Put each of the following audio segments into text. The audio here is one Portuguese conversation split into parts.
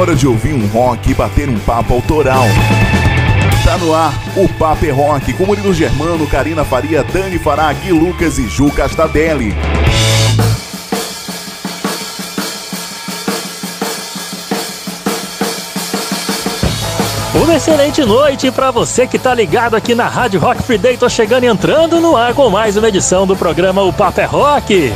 hora de ouvir um rock e bater um papo autoral. Tá no ar o Papo é Rock com Murilo Germano, Karina Faria, Dani Fará, Lucas e Ju Castadelli. Uma excelente noite para você que tá ligado aqui na Rádio Rock Free Day. Tô chegando e entrando no ar com mais uma edição do programa O Papo é Rock.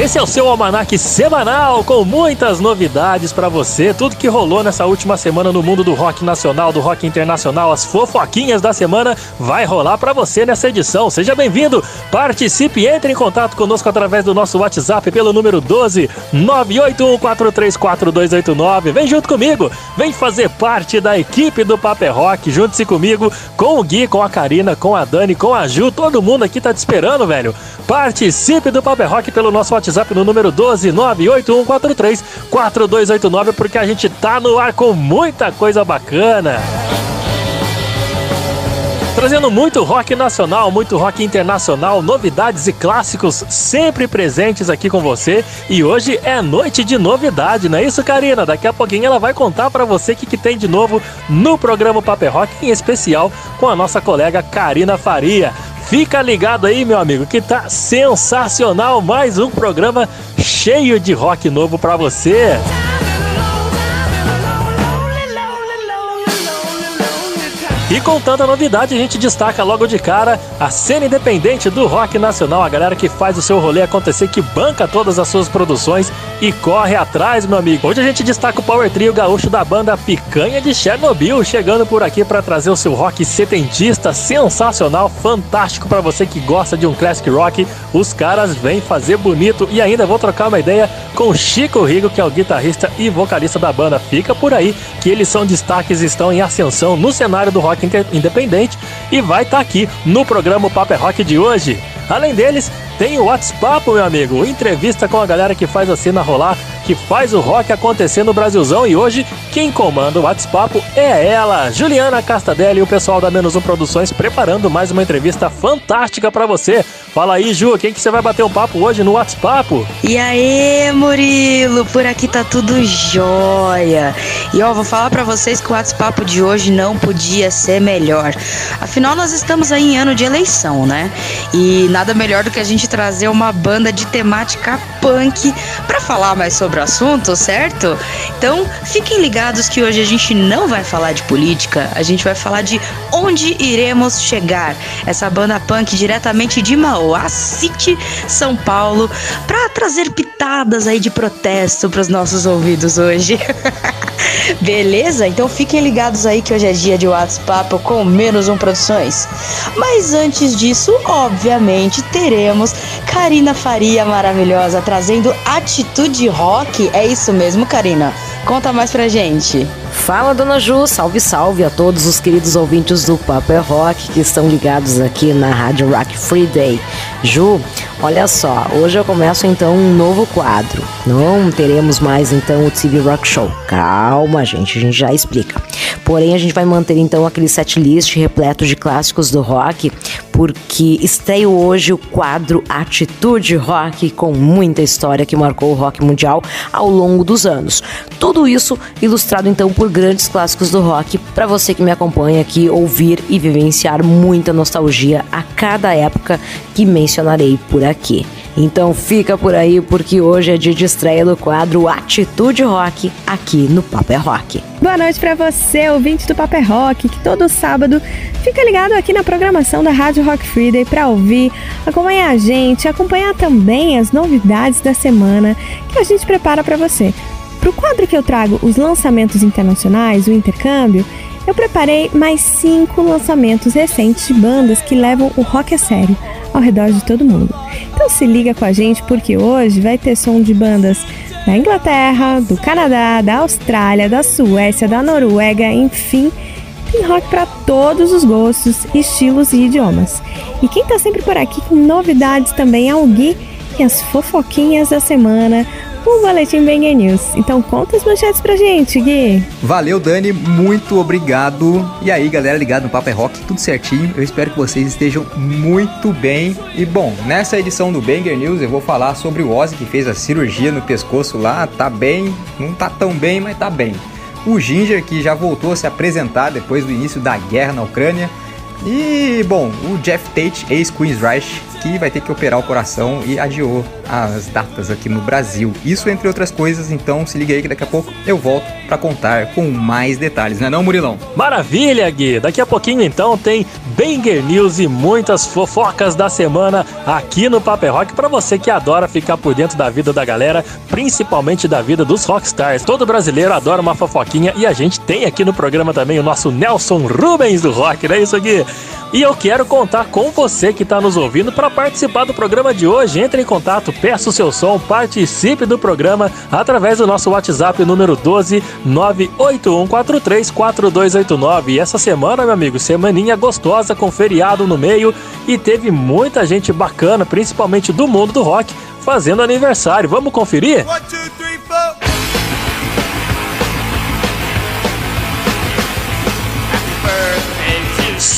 Esse é o seu almanaque semanal com muitas novidades para você, tudo que rolou nessa última semana no mundo do rock nacional, do rock internacional, as fofoquinhas da semana vai rolar para você nessa edição. Seja bem-vindo, participe, entre em contato conosco através do nosso WhatsApp pelo número 12 981434289. Vem junto comigo, vem fazer parte da equipe do Paper Rock, junte-se comigo, com o Gui, com a Karina, com a Dani, com a Ju, todo mundo aqui tá te esperando, velho. Participe do Paper Rock pelo nosso WhatsApp WhatsApp no número 12 98143 4289 porque a gente tá no ar com muita coisa bacana. Trazendo muito rock nacional, muito rock internacional, novidades e clássicos sempre presentes aqui com você. E hoje é noite de novidade, não é isso, Karina? Daqui a pouquinho ela vai contar para você o que, que, tem de novo no programa Paper Rock, em especial com a nossa colega Karina Faria. Fica ligado aí, meu amigo, que tá sensacional. Mais um programa cheio de rock novo para você. E com tanta novidade, a gente destaca logo de cara a cena independente do rock nacional, a galera que faz o seu rolê acontecer, que banca todas as suas produções e corre atrás, meu amigo. Hoje a gente destaca o Power Trio gaúcho da banda Picanha de Chernobyl, chegando por aqui para trazer o seu rock setentista sensacional, fantástico para você que gosta de um classic rock. Os caras vêm fazer bonito e ainda vou trocar uma ideia com Chico Rigo, que é o guitarrista e vocalista da banda. Fica por aí que eles são destaques, estão em ascensão no cenário do rock rock independente e vai estar tá aqui no programa Paper é Rock de hoje. Além deles, tem o WhatsApp, meu amigo, entrevista com a galera que faz a cena rolar, que faz o rock acontecer no Brasilzão e hoje quem comanda o WhatsApp é ela, Juliana Castadelli e o pessoal da Menos Um Produções preparando mais uma entrevista fantástica para você. Fala aí, Ju, quem que você vai bater um papo hoje no WhatsApp? E aí, Murilo, por aqui tá tudo jóia. E ó, vou falar para vocês que o WhatsApp de hoje não podia ser melhor. Afinal, nós estamos aí em ano de eleição, né? E nada melhor do que a gente trazer uma banda de temática punk para falar mais sobre o assunto, certo? Então, fiquem ligados que hoje a gente não vai falar de política, a gente vai falar de onde iremos chegar. Essa banda punk diretamente de Mauá City, São Paulo, para trazer pitadas aí de protesto para os nossos ouvidos hoje. Beleza? Então fiquem ligados aí que hoje é dia de WhatsApp com menos um produções. Mas antes disso, obviamente, teremos Karina Faria maravilhosa trazendo atitude rock. É isso mesmo, Karina? Conta mais pra gente. Fala, dona Ju, salve, salve a todos os queridos ouvintes do Paper Rock que estão ligados aqui na Rádio Rock Free Day. Ju, olha só, hoje eu começo então um novo quadro. Não teremos mais então o TV Rock Show. Calma, gente, a gente já explica. Porém, a gente vai manter então aquele set list repleto de clássicos do rock, porque estreia hoje o quadro Atitude Rock com muita história que marcou o rock mundial ao longo dos anos. Tudo isso ilustrado então por grandes clássicos do rock, para você que me acompanha aqui ouvir e vivenciar muita nostalgia a cada época que mencionarei por aqui. Então fica por aí porque hoje é dia de estreia do quadro Atitude Rock aqui no Paper Rock. Boa noite para você, ouvinte do Paper Rock, que todo sábado fica ligado aqui na programação da Rádio Rock Friday para ouvir, acompanhar a gente, acompanhar também as novidades da semana que a gente prepara para você. Para o quadro que eu trago os lançamentos internacionais, o intercâmbio, eu preparei mais cinco lançamentos recentes de bandas que levam o rock a sério ao redor de todo mundo. Então se liga com a gente porque hoje vai ter som de bandas da Inglaterra, do Canadá, da Austrália, da Suécia, da Noruega, enfim, tem rock para todos os gostos, estilos e idiomas. E quem tá sempre por aqui com novidades também é o Gui e as fofoquinhas da semana, o Boletim Banger News. Então conta as manchetes pra gente, Gui. Valeu, Dani, muito obrigado. E aí, galera ligado no Papo é Rock, tudo certinho. Eu espero que vocês estejam muito bem. E bom, nessa edição do Banger News eu vou falar sobre o Ozzy que fez a cirurgia no pescoço lá. Tá bem, não tá tão bem, mas tá bem. O Ginger que já voltou a se apresentar depois do início da guerra na Ucrânia. E, bom, o Jeff Tate, ex-Queensryche, que vai ter que operar o coração e adiou as datas aqui no Brasil. Isso entre outras coisas, então se liga aí que daqui a pouco eu volto para contar com mais detalhes, né não, Murilão? Maravilha, Gui! Daqui a pouquinho então tem Banger News e muitas fofocas da semana aqui no Paper Rock para você que adora ficar por dentro da vida da galera, principalmente da vida dos rockstars. Todo brasileiro adora uma fofoquinha e a gente tem aqui no programa também o nosso Nelson Rubens do rock, não é isso, Gui? E eu quero contar com você que está nos ouvindo para participar do programa de hoje. Entre em contato, peça o seu som, participe do programa através do nosso WhatsApp número 12 981434289. E essa semana, meu amigo, semaninha gostosa com feriado no meio e teve muita gente bacana, principalmente do mundo do rock, fazendo aniversário. Vamos conferir? One, two, three,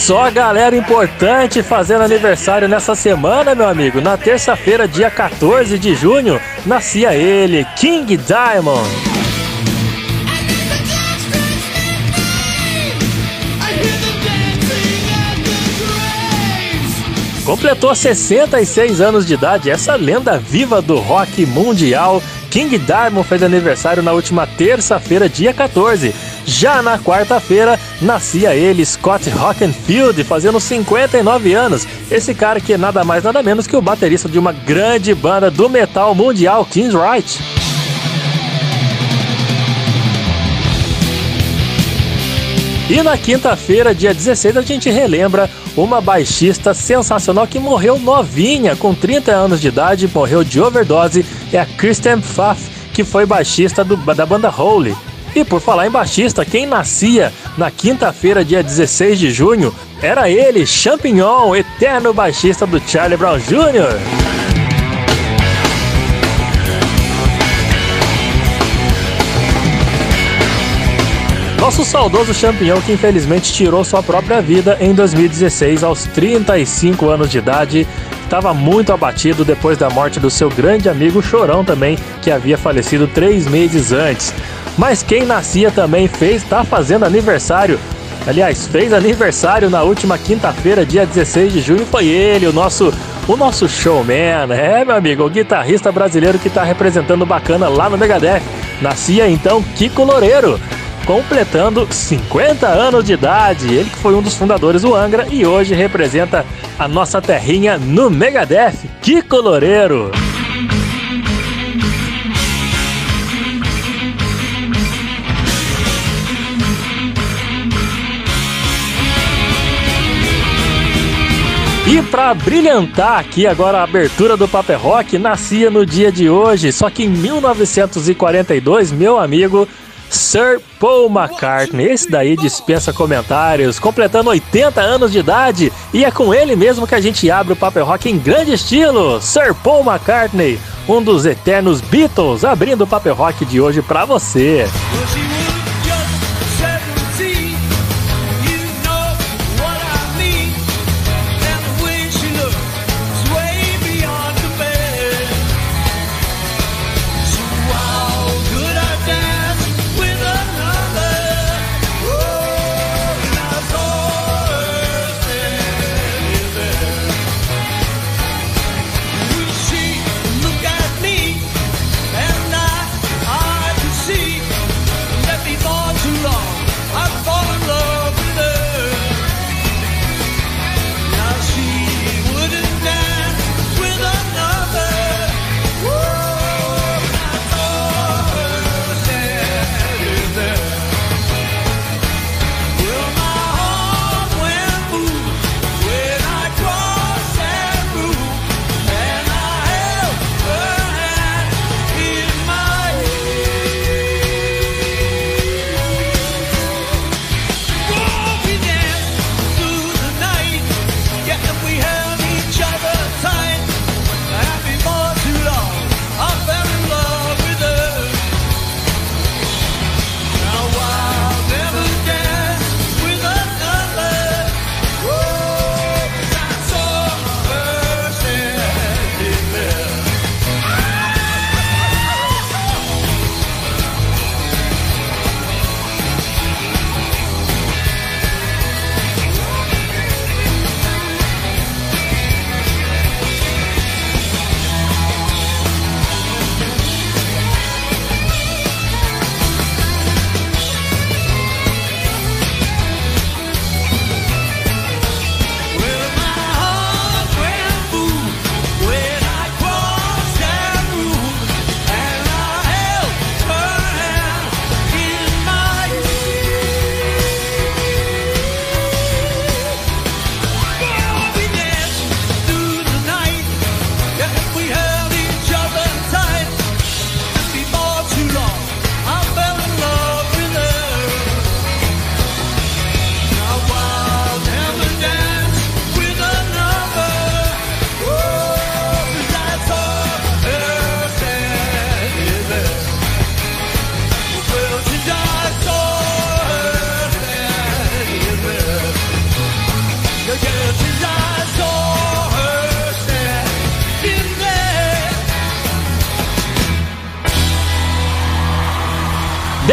Só galera importante fazendo aniversário nessa semana, meu amigo. Na terça-feira, dia 14 de junho, nascia ele, King Diamond. Completou 66 anos de idade, essa lenda viva do rock mundial. King Diamond fez aniversário na última terça-feira, dia 14. Já na quarta-feira, nascia ele, Scott Rockenfield, fazendo 59 anos. Esse cara que é nada mais nada menos que o baterista de uma grande banda do metal mundial, Kings Right. E na quinta-feira, dia 16, a gente relembra uma baixista sensacional que morreu novinha, com 30 anos de idade, morreu de overdose, é a Kristen Pfaff, que foi baixista do, da banda Holy. E por falar em baixista, quem nascia na quinta-feira, dia 16 de junho, era ele, Champignon, eterno baixista do Charlie Brown Jr. Nosso saudoso Champignon que infelizmente tirou sua própria vida em 2016 aos 35 anos de idade estava muito abatido depois da morte do seu grande amigo Chorão também, que havia falecido três meses antes. Mas quem nascia também fez, tá fazendo aniversário. Aliás, fez aniversário na última quinta-feira, dia 16 de junho, foi ele, o nosso o nosso showman, é meu amigo, o guitarrista brasileiro que está representando bacana lá no Megadeth. Nascia então Kiko Loureiro, completando 50 anos de idade. Ele que foi um dos fundadores do Angra e hoje representa a nossa terrinha no Megadeth. Kiko Loureiro. E para brilhantar aqui agora a abertura do Paper Rock, nascia no dia de hoje, só que em 1942, meu amigo Sir Paul McCartney. Esse daí dispensa comentários, completando 80 anos de idade, e é com ele mesmo que a gente abre o Paper Rock em grande estilo. Sir Paul McCartney, um dos eternos Beatles, abrindo o Paper Rock de hoje para você. The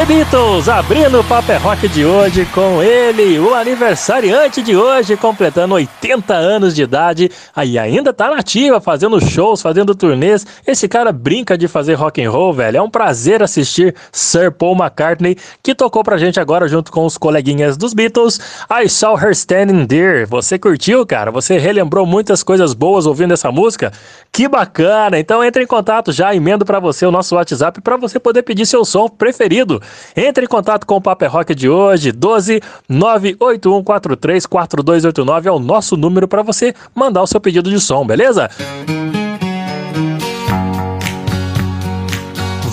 Beatles abrindo o Paper Rock de hoje com ele, o aniversariante de hoje, completando 80 anos de idade, aí ainda tá nativa, fazendo shows, fazendo turnês. Esse cara brinca de fazer rock and roll, velho. É um prazer assistir Sir Paul McCartney, que tocou pra gente agora junto com os coleguinhas dos Beatles. I Saw Her Standing There. Você curtiu, cara? Você relembrou muitas coisas boas ouvindo essa música? Que bacana! Então entre em contato já, emendo para você o nosso WhatsApp para você poder pedir seu som preferido. Entre em contato com o Paper Rock de hoje, 12 98143 4289 é o nosso número para você mandar o seu pedido de som, beleza?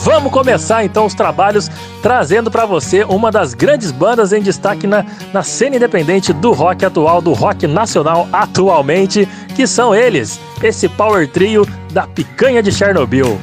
Vamos começar então os trabalhos trazendo para você uma das grandes bandas em destaque na, na cena independente do rock atual, do rock nacional atualmente, que são eles, esse power trio da Picanha de Chernobyl.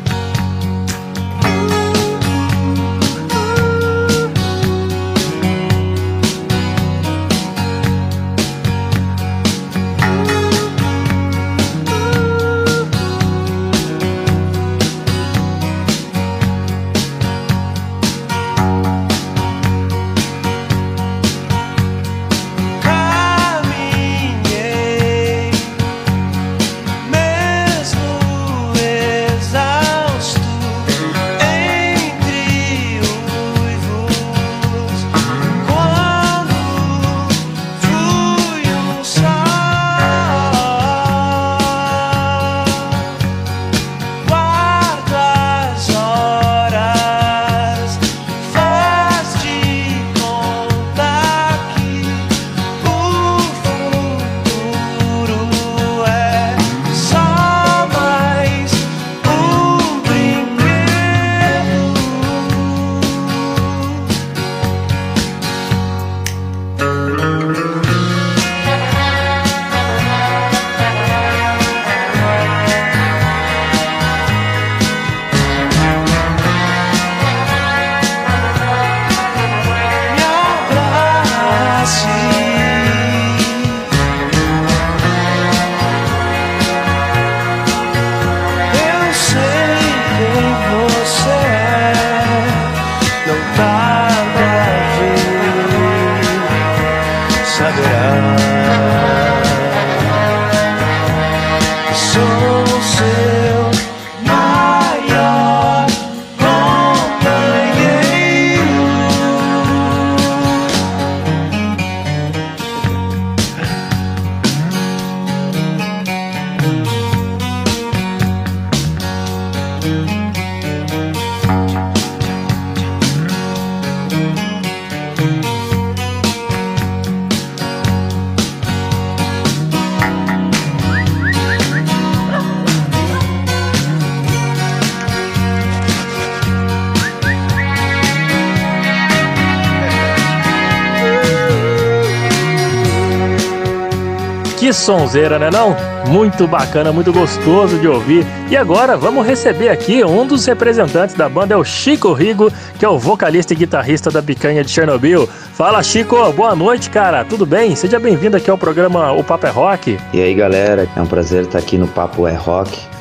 Sonzeira, né não? Muito bacana, muito gostoso de ouvir. E agora vamos receber aqui um dos representantes da banda, é o Chico Rigo, que é o vocalista e guitarrista da Picanha de Chernobyl. Fala Chico, boa noite, cara. Tudo bem? Seja bem-vindo aqui ao programa O Papo é Rock. E aí, galera, é um prazer estar aqui no Papo é Rock.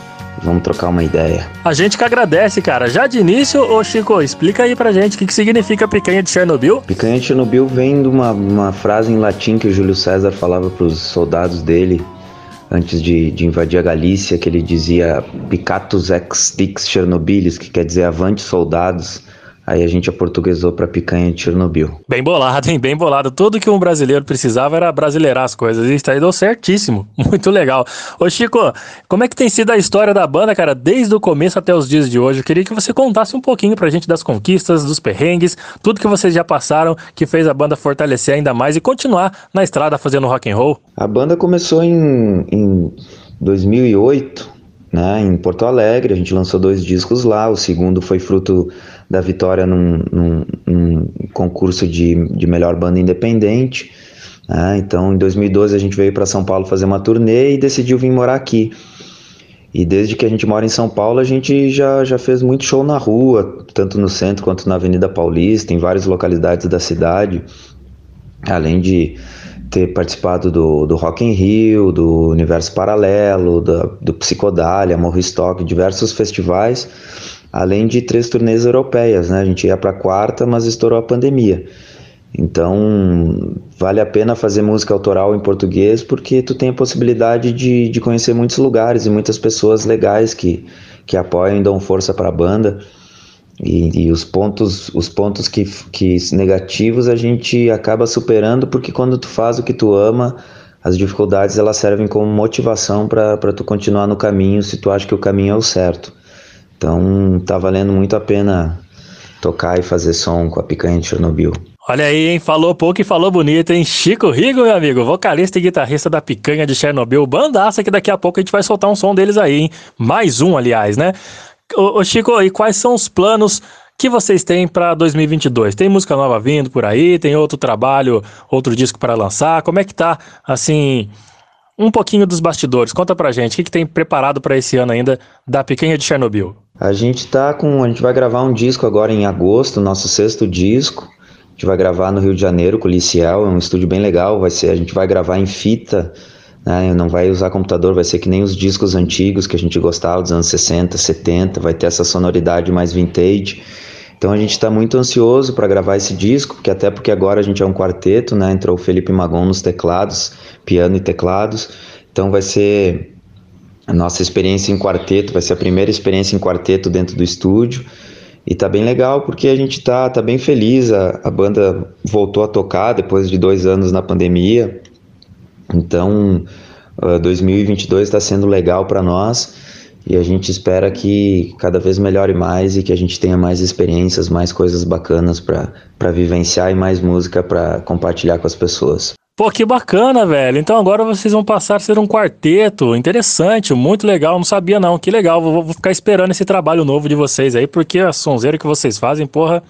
Vamos trocar uma ideia. A gente que agradece, cara. Já de início, ô Chico, explica aí pra gente o que, que significa picanha de Chernobyl. Picanha de Chernobyl vem de uma, uma frase em latim que o Júlio César falava pros soldados dele antes de, de invadir a Galícia, que ele dizia Picatus ex dix Chernobylis, que quer dizer avante soldados. Aí a gente aportuguesou para picanha de Chernobyl. Bem bolado, hein? Bem bolado. Tudo que um brasileiro precisava era brasileirar as coisas. Isso aí deu certíssimo. Muito legal. Ô Chico, como é que tem sido a história da banda, cara, desde o começo até os dias de hoje? Eu queria que você contasse um pouquinho pra gente das conquistas, dos perrengues, tudo que vocês já passaram que fez a banda fortalecer ainda mais e continuar na estrada fazendo rock and roll. A banda começou em, em 2008, né, em Porto Alegre. A gente lançou dois discos lá. O segundo foi fruto da vitória num, num, num concurso de, de melhor banda independente. Né? Então, em 2012 a gente veio para São Paulo fazer uma turnê e decidiu vir morar aqui. E desde que a gente mora em São Paulo, a gente já, já fez muito show na rua, tanto no centro quanto na Avenida Paulista, em várias localidades da cidade. Além de ter participado do, do Rock in Rio, do Universo Paralelo, da, do Psicodália, Morro Stock, diversos festivais além de três turnês europeias, né? A gente ia para a quarta, mas estourou a pandemia. Então, vale a pena fazer música autoral em português porque tu tem a possibilidade de, de conhecer muitos lugares e muitas pessoas legais que, que apoiam e dão força para a banda. E, e, os pontos, os pontos que, que negativos a gente acaba superando porque quando tu faz o que tu ama, as dificuldades elas servem como motivação para tu continuar no caminho se tu acha que o caminho é o certo. Então tá valendo muito a pena tocar e fazer som com a picanha de Chernobyl. Olha aí, hein? Falou pouco e falou bonito, hein? Chico Rigo, meu amigo, vocalista e guitarrista da Picanha de Chernobyl, bandaça que daqui a pouco a gente vai soltar um som deles aí, hein? Mais um, aliás, né? Ô, ô Chico, e quais são os planos que vocês têm para 2022? Tem música nova vindo por aí? Tem outro trabalho, outro disco para lançar? Como é que tá, assim, um pouquinho dos bastidores? Conta pra gente, o que, que tem preparado para esse ano ainda da Picanha de Chernobyl? A gente tá com, a gente vai gravar um disco agora em agosto, nosso sexto disco. A gente vai gravar no Rio de Janeiro com o Liciel, é um estúdio bem legal, vai ser, a gente vai gravar em fita, né? Não vai usar computador, vai ser que nem os discos antigos que a gente gostava dos anos 60, 70, vai ter essa sonoridade mais vintage. Então a gente está muito ansioso para gravar esse disco, porque até porque agora a gente é um quarteto, né? Entrou o Felipe Magon nos teclados, piano e teclados. Então vai ser a nossa experiência em quarteto, vai ser a primeira experiência em quarteto dentro do estúdio. E tá bem legal porque a gente tá, tá bem feliz. A, a banda voltou a tocar depois de dois anos na pandemia. Então, uh, 2022 está sendo legal para nós e a gente espera que cada vez melhore mais e que a gente tenha mais experiências, mais coisas bacanas para vivenciar e mais música para compartilhar com as pessoas. Pô, que bacana, velho. Então agora vocês vão passar a ser um quarteto. Interessante, muito legal. Não sabia não. Que legal. Vou, vou ficar esperando esse trabalho novo de vocês aí, porque a sonzeira que vocês fazem, porra,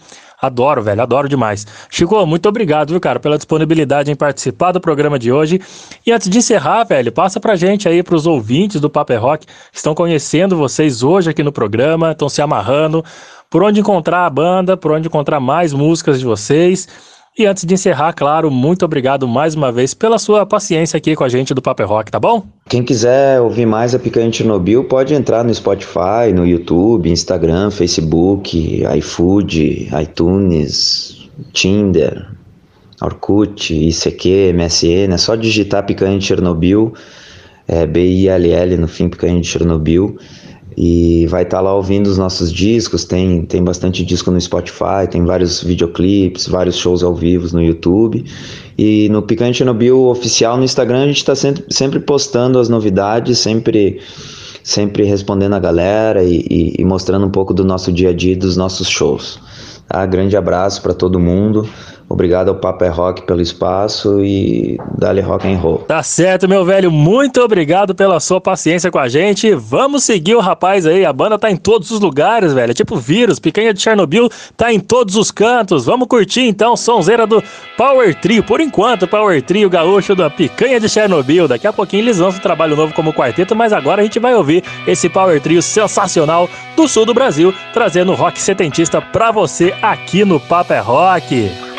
Adoro, velho, adoro demais. Chico, muito obrigado, viu, cara, pela disponibilidade em participar do programa de hoje. E antes de encerrar, velho, passa pra gente aí, pros ouvintes do Paper Rock, que estão conhecendo vocês hoje aqui no programa, estão se amarrando, por onde encontrar a banda, por onde encontrar mais músicas de vocês. E antes de encerrar, claro, muito obrigado mais uma vez pela sua paciência aqui com a gente do Paper Rock, tá bom? Quem quiser ouvir mais a Picanha Chernobyl pode entrar no Spotify, no YouTube, Instagram, Facebook, iFood, iTunes, Tinder, Orkut, ICQ, MSN. É só digitar Picanha de Chernobyl, é, B-I-L-L no fim, Picanha de Chernobyl e vai estar tá lá ouvindo os nossos discos. Tem, tem bastante disco no Spotify, tem vários videoclipes, vários shows ao vivo no YouTube. E no Picante Chernobyl oficial no Instagram a gente está sempre, sempre postando as novidades, sempre sempre respondendo a galera e, e, e, mostrando um pouco do nosso dia a dia, dos nossos shows. Tá? Grande abraço para todo mundo. Obrigado ao Papa é Rock pelo espaço e dale rock and roll. Tá certo, meu velho. Muito obrigado pela sua paciência com a gente. Vamos seguir o rapaz aí. A banda tá em todos os lugares, velho. É tipo vírus. Picanha de Chernobyl tá em todos os cantos. Vamos curtir então sonzeira do Power Trio. Por enquanto, Power Trio gaúcho da Picanha de Chernobyl. Daqui a pouquinho eles lançam um trabalho novo como quarteto, mas agora a gente vai ouvir esse Power Trio sensacional do sul do Brasil, trazendo rock setentista pra você aqui no Papa é Rock.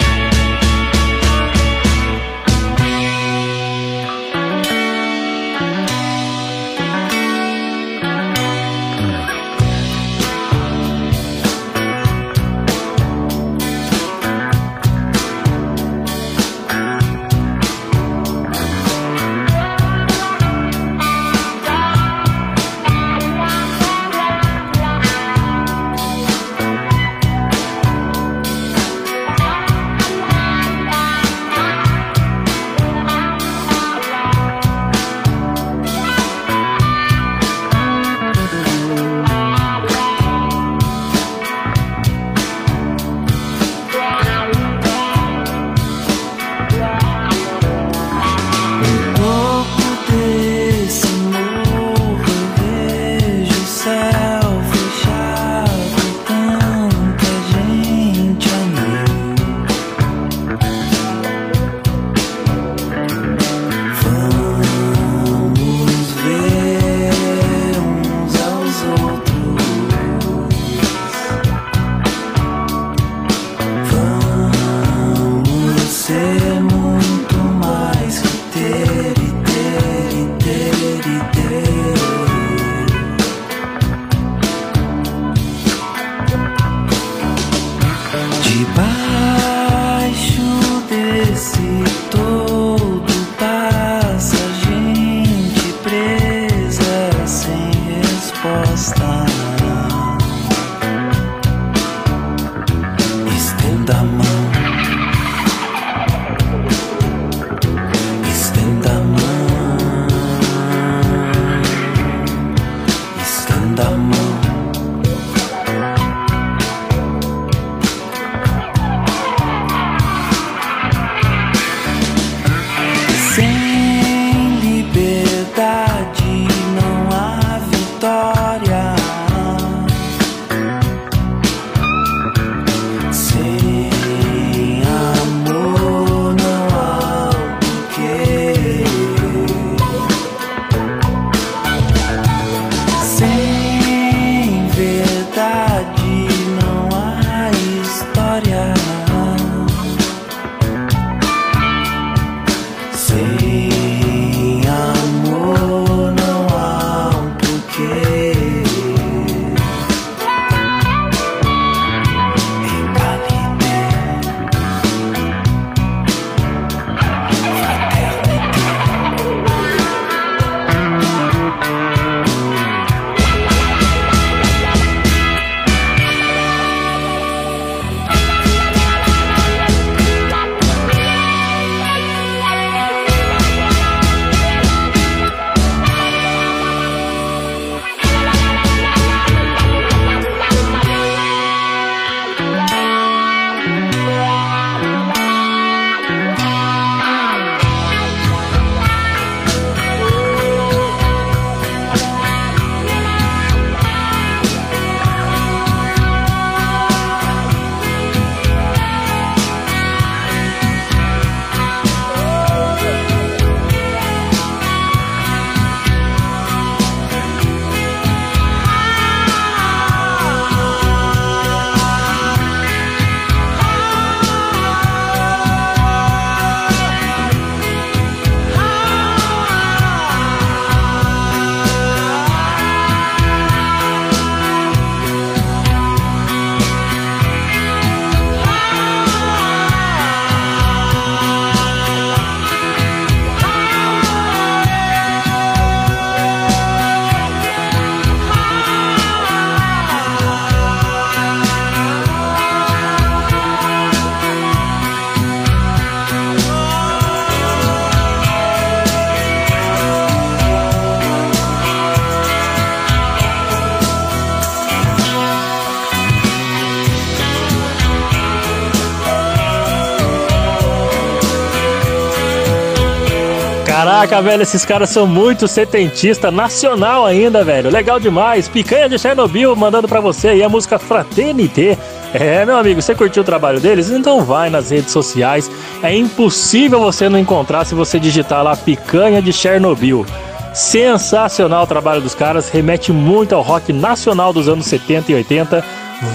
Caraca, velho, esses caras são muito setentista nacional ainda, velho. Legal demais. Picanha de Chernobyl mandando para você aí a música Fraternité. É, meu amigo, você curtiu o trabalho deles? Então vai nas redes sociais. É impossível você não encontrar se você digitar lá Picanha de Chernobyl. Sensacional o trabalho dos caras, remete muito ao rock nacional dos anos 70 e 80.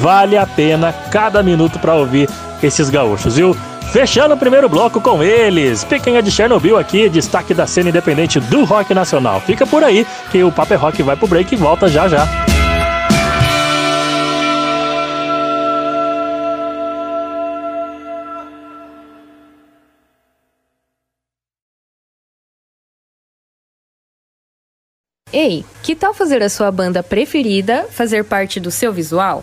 Vale a pena cada minuto para ouvir esses gaúchos, viu? Fechando o primeiro bloco com eles, Pequena de Chernobyl aqui, destaque da cena independente do rock nacional. Fica por aí que o Paper Rock vai pro break e volta já já. Ei, que tal fazer a sua banda preferida fazer parte do seu visual?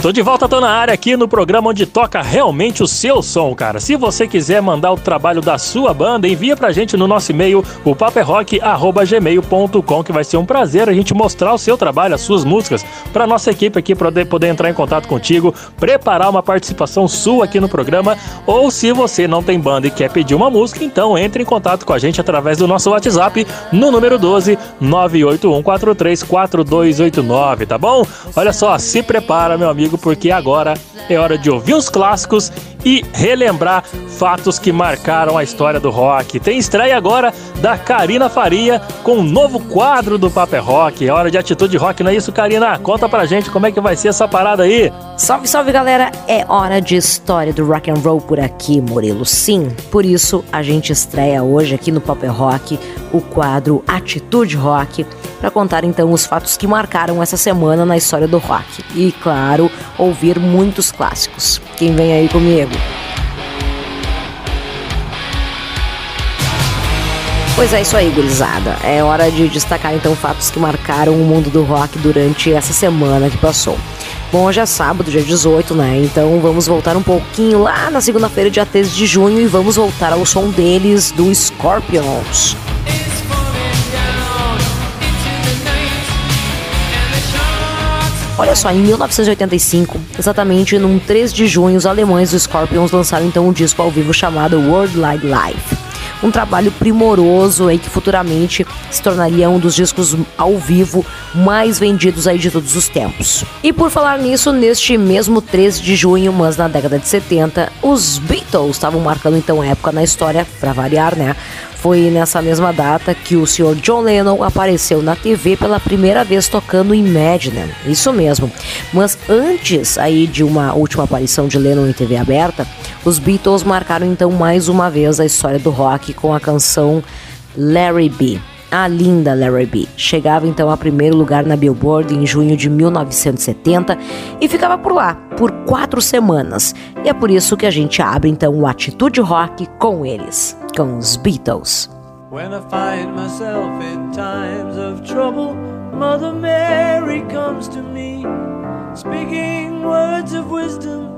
Tô de volta, tô na área aqui no programa onde toca realmente o seu som, cara. Se você quiser mandar o trabalho da sua banda, envia pra gente no nosso e-mail, o paperrock.gmail.com, que vai ser um prazer a gente mostrar o seu trabalho, as suas músicas, pra nossa equipe aqui poder, poder entrar em contato contigo, preparar uma participação sua aqui no programa, ou se você não tem banda e quer pedir uma música, então entre em contato com a gente através do nosso WhatsApp no número 12 981434289, tá bom? Olha só, se prepara, meu amigo porque agora é hora de ouvir os clássicos e relembrar fatos que marcaram a história do rock. Tem estreia agora da Karina Faria com um novo quadro do Paper Rock. É hora de atitude rock, não é isso, Karina? Conta pra gente como é que vai ser essa parada aí. Salve, salve galera! É hora de história do rock and roll por aqui, Murilo. Sim, por isso a gente estreia hoje aqui no Paper Rock o quadro Atitude Rock para contar então os fatos que marcaram essa semana na história do rock. E claro, ouvir muitos clássicos. Quem vem aí comigo? Pois é isso aí, gurizada. É hora de destacar então fatos que marcaram o mundo do rock durante essa semana que passou. Bom, hoje é sábado, dia 18, né? Então vamos voltar um pouquinho lá na segunda-feira, dia 13 de junho, e vamos voltar ao som deles do Scorpions. Olha só, em 1985, exatamente num 3 de junho, os alemães do Scorpions lançaram então um disco ao vivo chamado World Like Life. Um trabalho primoroso aí que futuramente se tornaria um dos discos ao vivo mais vendidos aí de todos os tempos. E por falar nisso, neste mesmo 13 de junho, mas na década de 70, os Beatles estavam marcando então época na história, para variar, né? Foi nessa mesma data que o Sr. John Lennon apareceu na TV pela primeira vez tocando Imagine. Isso mesmo. Mas antes aí de uma última aparição de Lennon em TV aberta, os Beatles marcaram então mais uma vez a história do rock com a canção Larry B. A linda Larry B chegava então a primeiro lugar na Billboard em junho de 1970 e ficava por lá por quatro semanas. E é por isso que a gente abre então o Atitude Rock com eles, com os Beatles. When I find myself in times of trouble, Mother Mary comes to me, speaking words of wisdom,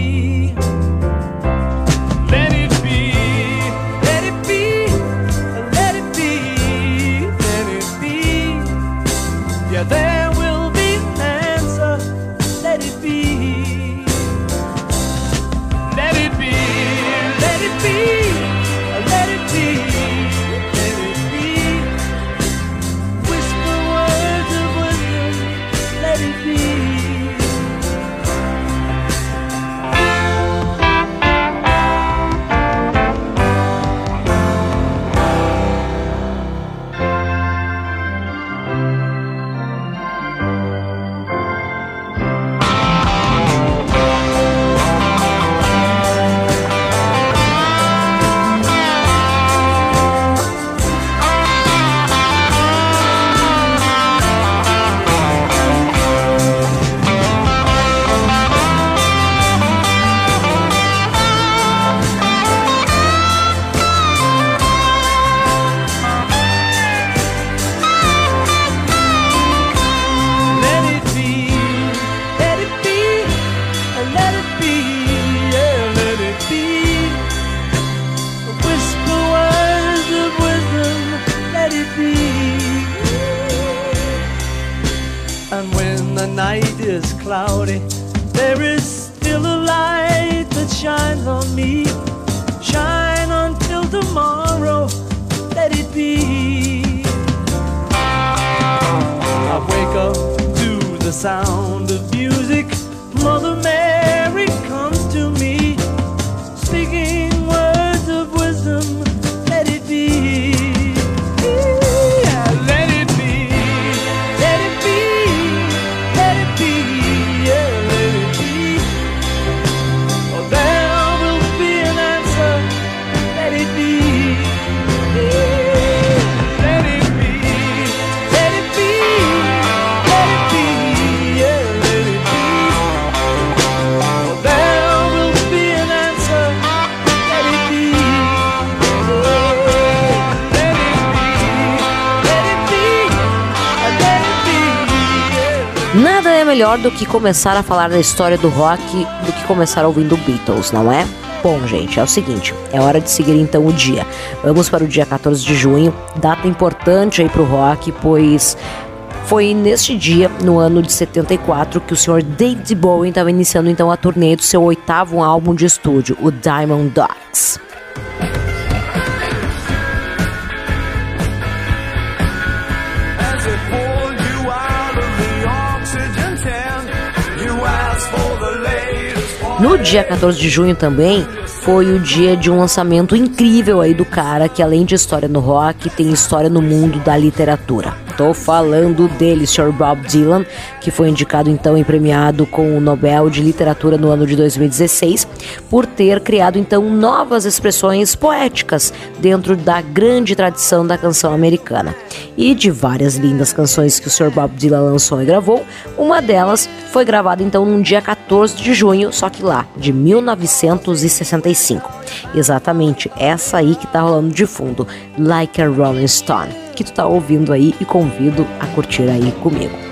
Melhor do que começar a falar da história do rock do que começar ouvindo Beatles, não é? Bom, gente, é o seguinte, é hora de seguir então o dia. Vamos para o dia 14 de junho, data importante aí pro rock, pois foi neste dia, no ano de 74, que o senhor David Bowie estava iniciando então a turnê do seu oitavo álbum de estúdio, o Diamond Dogs. No dia 14 de junho também foi o dia de um lançamento incrível aí do cara que além de história no rock, tem história no mundo da literatura. Tô falando dele, Sr. Bob Dylan, que foi indicado então e premiado com o Nobel de Literatura no ano de 2016 por ter criado então novas expressões poéticas dentro da grande tradição da canção americana. E de várias lindas canções que o Sr. Bob Dylan lançou e gravou, uma delas foi gravada então no dia 14 de junho, só que lá, de 1965. Exatamente, essa aí que tá rolando de fundo, Like a Rolling Stone, que tu tá ouvindo aí e convido a curtir aí comigo.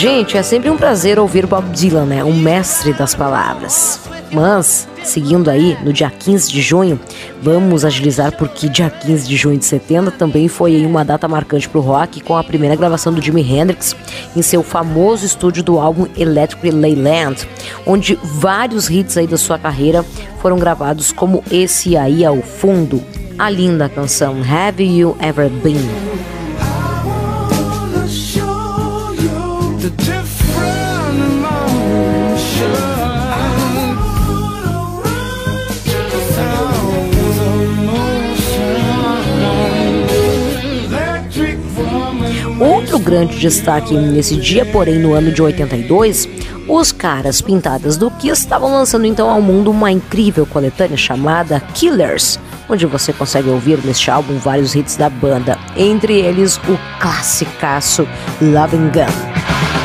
Gente, é sempre um prazer ouvir Bob Dylan, né? O mestre das palavras. Mas, seguindo aí, no dia 15 de junho, vamos agilizar porque dia 15 de junho de 70 também foi uma data marcante para o rock com a primeira gravação do Jimi Hendrix em seu famoso estúdio do álbum Electric Leyland, onde vários hits aí da sua carreira foram gravados como esse aí ao fundo, a linda canção Have You Ever Been? Grande destaque nesse dia, porém no ano de 82, os caras pintadas do Kiss estavam lançando então ao mundo uma incrível coletânea chamada Killers, onde você consegue ouvir neste álbum vários hits da banda, entre eles o classicaço Love and Gun.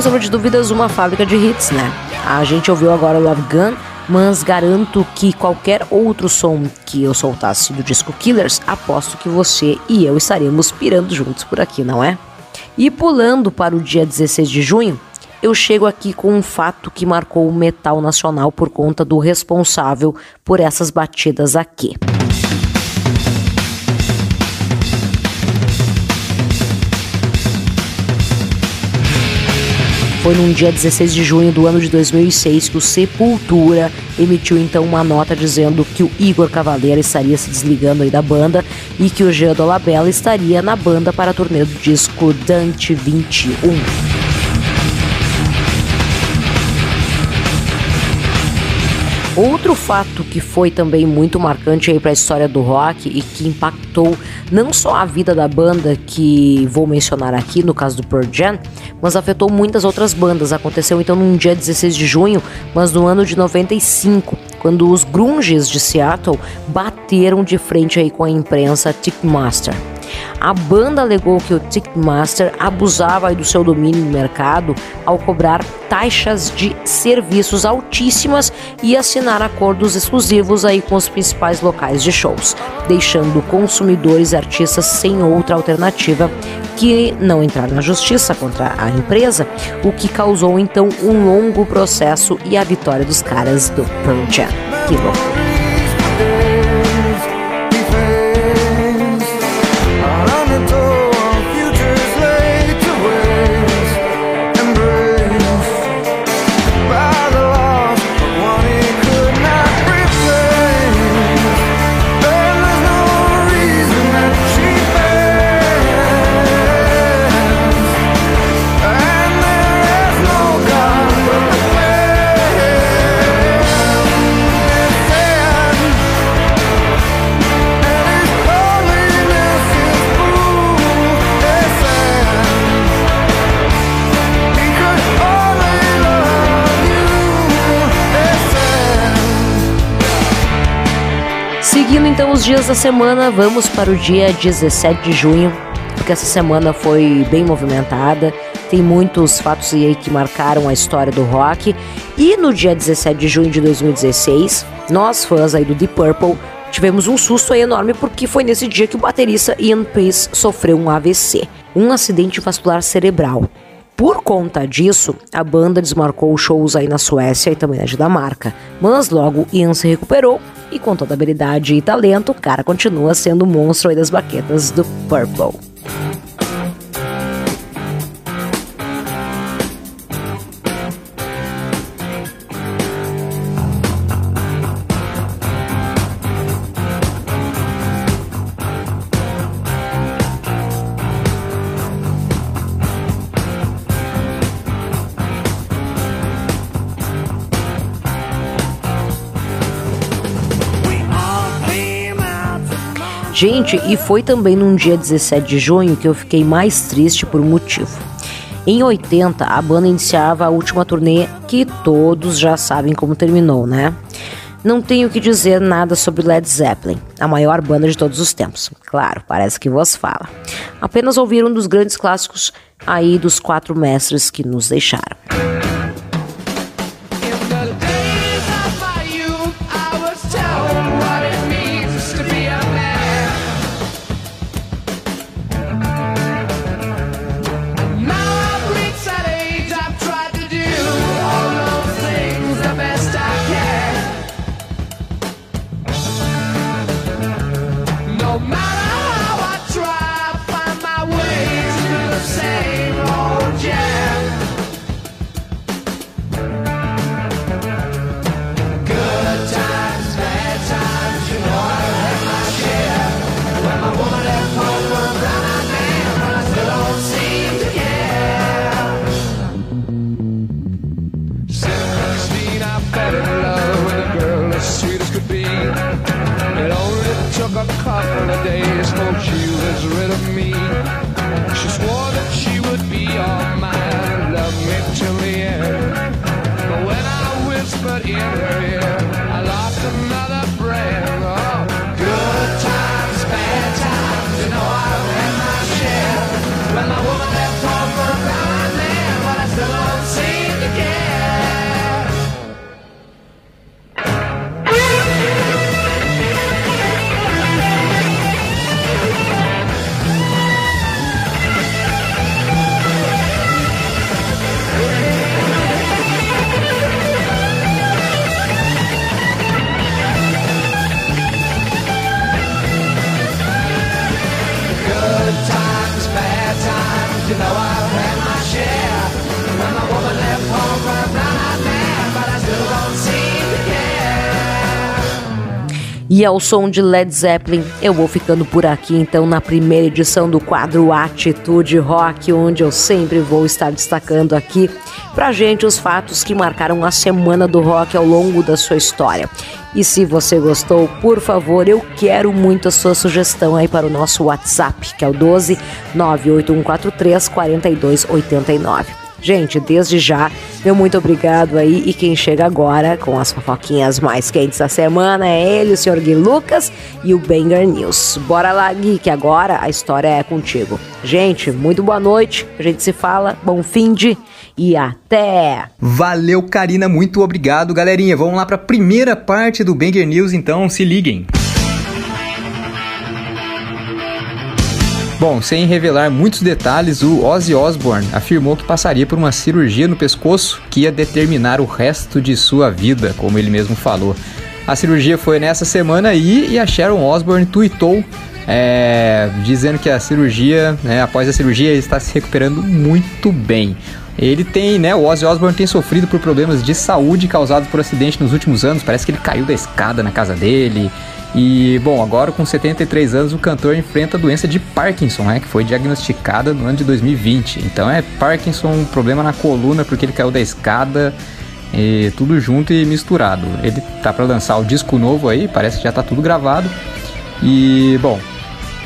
Sem sombra de dúvidas, uma fábrica de hits, né? A gente ouviu agora Love Gun, mas garanto que qualquer outro som que eu soltasse do disco Killers, aposto que você e eu estaremos pirando juntos por aqui, não é? E pulando para o dia 16 de junho, eu chego aqui com um fato que marcou o metal nacional por conta do responsável por essas batidas aqui. Foi num dia 16 de junho do ano de 2006 que o Sepultura emitiu então uma nota dizendo que o Igor Cavaleira estaria se desligando aí da banda e que o Jean Dolabella estaria na banda para a turnê do disco Dante 21. Outro fato que foi também muito marcante aí para a história do rock e que impactou não só a vida da banda que vou mencionar aqui, no caso do Pearl Jam, mas afetou muitas outras bandas. Aconteceu então num dia 16 de junho, mas no ano de 95, quando os grunges de Seattle bateram de frente aí com a imprensa Tickmaster. A banda alegou que o Ticketmaster abusava do seu domínio no mercado ao cobrar taxas de serviços altíssimas e assinar acordos exclusivos aí com os principais locais de shows, deixando consumidores e artistas sem outra alternativa que não entrar na justiça contra a empresa, o que causou então um longo processo e a vitória dos caras do Pearl Jam. Que loucura. Então os dias da semana, vamos para o dia 17 de junho, porque essa semana foi bem movimentada. Tem muitos fatos aí que marcaram a história do rock. E no dia 17 de junho de 2016, nós fãs aí do Deep Purple tivemos um susto enorme porque foi nesse dia que o baterista Ian Pace sofreu um AVC, um acidente vascular cerebral. Por conta disso, a banda desmarcou shows aí na Suécia e também na Dinamarca. Mas logo Ian se recuperou e com toda habilidade e talento, o cara continua sendo o monstro das baquetas do Purple. Gente, e foi também num dia 17 de junho que eu fiquei mais triste por um motivo. Em 80, a banda iniciava a última turnê que todos já sabem como terminou, né? Não tenho que dizer nada sobre Led Zeppelin, a maior banda de todos os tempos. Claro, parece que vos fala. Apenas ouvir um dos grandes clássicos aí dos quatro mestres que nos deixaram. E ao som de Led Zeppelin, eu vou ficando por aqui então na primeira edição do quadro Atitude Rock, onde eu sempre vou estar destacando aqui pra gente os fatos que marcaram a semana do rock ao longo da sua história. E se você gostou, por favor, eu quero muito a sua sugestão aí para o nosso WhatsApp, que é o 12 98143 4289. Gente, desde já Meu muito obrigado aí. E quem chega agora com as fofoquinhas mais quentes da semana é ele, o senhor Gui Lucas e o Banger News. Bora lá, Gui, que agora a história é contigo. Gente, muito boa noite. A gente se fala. Bom fim de e até! Valeu, Karina, muito obrigado, galerinha. Vamos lá para a primeira parte do Banger News, então se liguem. Bom, sem revelar muitos detalhes, o Ozzy Osbourne afirmou que passaria por uma cirurgia no pescoço que ia determinar o resto de sua vida, como ele mesmo falou. A cirurgia foi nessa semana aí e a Sharon Osbourne tweetou é, dizendo que a cirurgia, né, após a cirurgia, ele está se recuperando muito bem. Ele tem, né, o Ozzy Osbourne tem sofrido por problemas de saúde causados por acidente nos últimos anos. Parece que ele caiu da escada na casa dele. E, bom, agora com 73 anos, o cantor enfrenta a doença de Parkinson, né, que foi diagnosticada no ano de 2020. Então é Parkinson, um problema na coluna porque ele caiu da escada, e tudo junto e misturado. Ele tá para lançar o disco novo aí, parece que já tá tudo gravado. E, bom,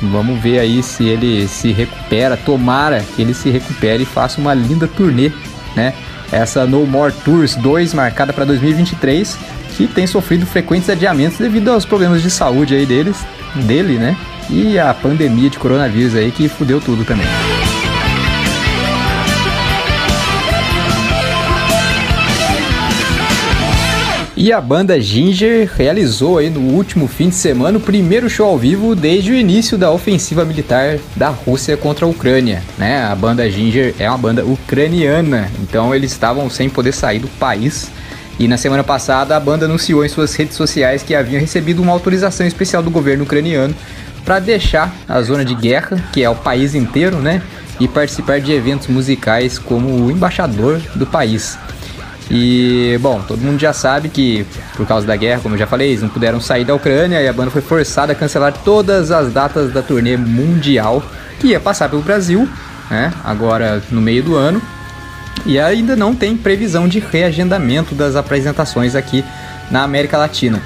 vamos ver aí se ele se recupera. Tomara que ele se recupere e faça uma linda turnê, né? Essa No More Tours 2 marcada para 2023 que tem sofrido frequentes adiamentos devido aos problemas de saúde aí deles, dele, né? E a pandemia de coronavírus aí que fudeu tudo também. E a banda Ginger realizou aí no último fim de semana o primeiro show ao vivo desde o início da ofensiva militar da Rússia contra a Ucrânia, né? A banda Ginger é uma banda ucraniana, então eles estavam sem poder sair do país e na semana passada, a banda anunciou em suas redes sociais que haviam recebido uma autorização especial do governo ucraniano para deixar a zona de guerra, que é o país inteiro, né? E participar de eventos musicais como o embaixador do país. E, bom, todo mundo já sabe que, por causa da guerra, como eu já falei, eles não puderam sair da Ucrânia e a banda foi forçada a cancelar todas as datas da turnê mundial que ia passar pelo Brasil, né? Agora no meio do ano e ainda não tem previsão de reagendamento das apresentações aqui na América Latina.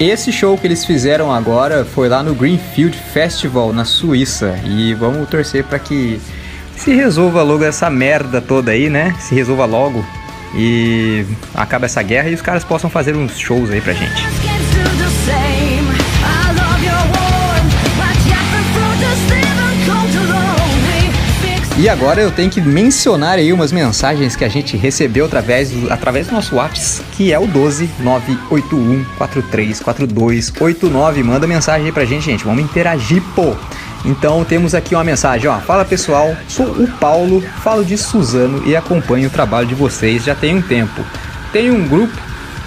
Esse show que eles fizeram agora foi lá no Greenfield Festival na Suíça e vamos torcer para que se resolva logo essa merda toda aí, né? Se resolva logo e acabe essa guerra e os caras possam fazer uns shows aí pra gente. E agora eu tenho que mencionar aí umas mensagens que a gente recebeu através do, através do nosso WhatsApp, que é o 12 981 434289. Manda mensagem aí pra gente, gente. Vamos interagir, pô. Então temos aqui uma mensagem, ó. Fala pessoal, sou o Paulo, falo de Suzano e acompanho o trabalho de vocês já tem um tempo. Tenho um grupo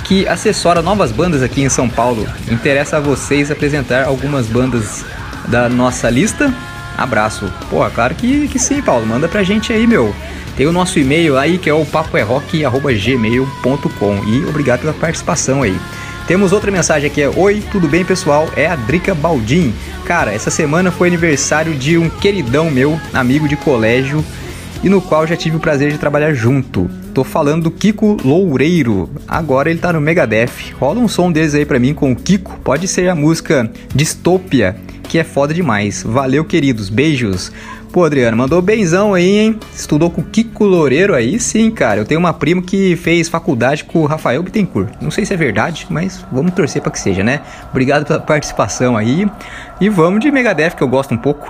que assessora novas bandas aqui em São Paulo. Interessa a vocês apresentar algumas bandas da nossa lista Abraço. Pô, claro que, que sim, Paulo. Manda pra gente aí, meu. Tem o nosso e-mail aí que é o papoerrock.gmail.com e obrigado pela participação aí. Temos outra mensagem aqui, é Oi, tudo bem pessoal? É a Drica Baldin. Cara, essa semana foi aniversário de um queridão meu, amigo de colégio, e no qual já tive o prazer de trabalhar junto. Tô falando do Kiko Loureiro. Agora ele tá no Megadeth. Rola um som deles aí pra mim com o Kiko. Pode ser a música Distopia que é foda demais. Valeu, queridos. Beijos. Pô, Adriano, mandou benzão aí, hein? Estudou com o Kiko Loureiro aí? Sim, cara. Eu tenho uma prima que fez faculdade com o Rafael Bittencourt. Não sei se é verdade, mas vamos torcer para que seja, né? Obrigado pela participação aí. E vamos de Megadeth, que eu gosto um pouco.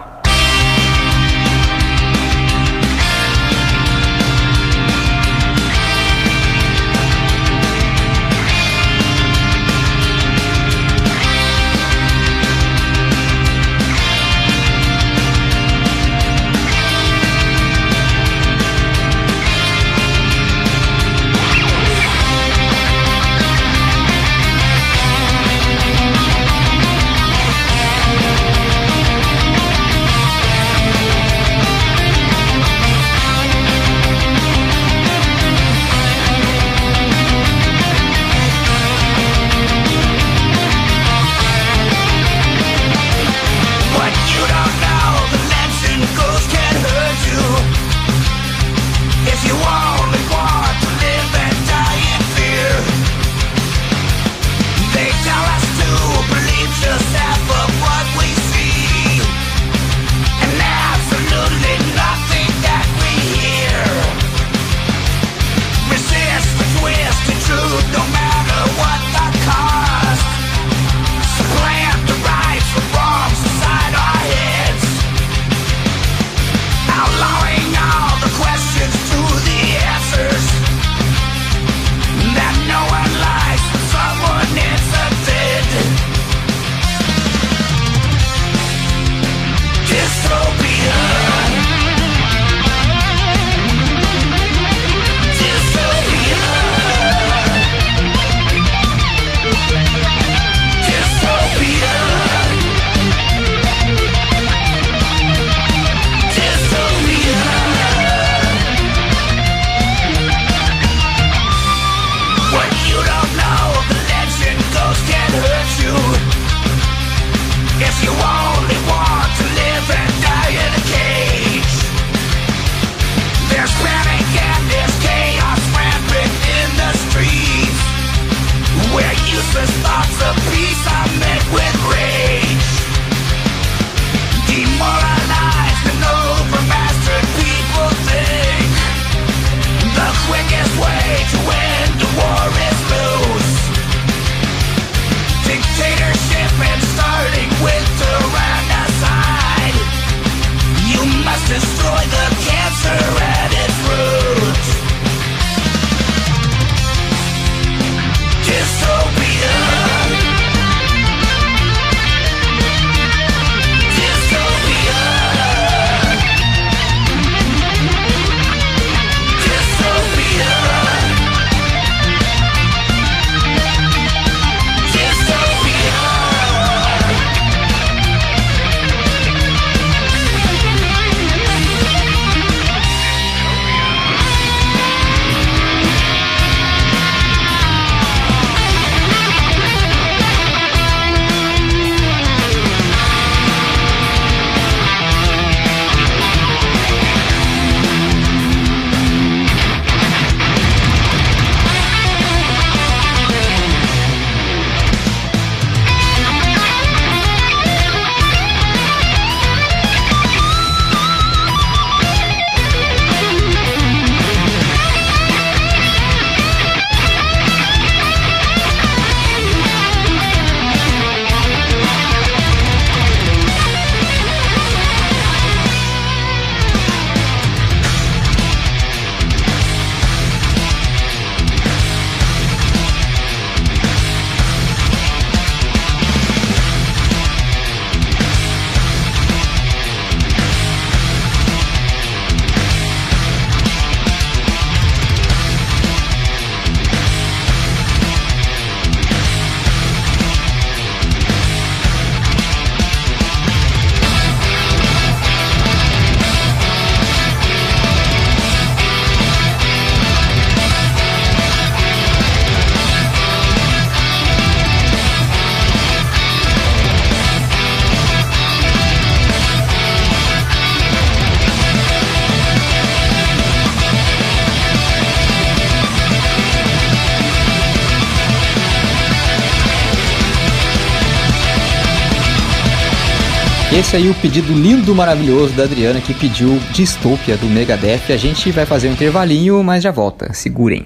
Esse aí o pedido lindo, maravilhoso da Adriana que pediu Distopia do Megadeth. A gente vai fazer um intervalinho, mas já volta. Segurem.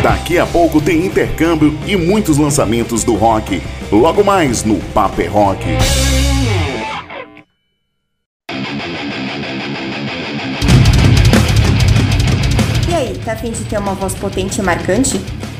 Daqui a pouco tem intercâmbio e muitos lançamentos do rock. Logo mais no Paper Rock. E aí, tá afim de ter uma voz potente e marcante?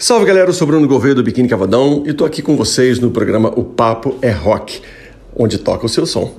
Salve galera, eu sou Bruno Gouveia do Biquíni Cavadão e tô aqui com vocês no programa O Papo é Rock, onde toca o seu som.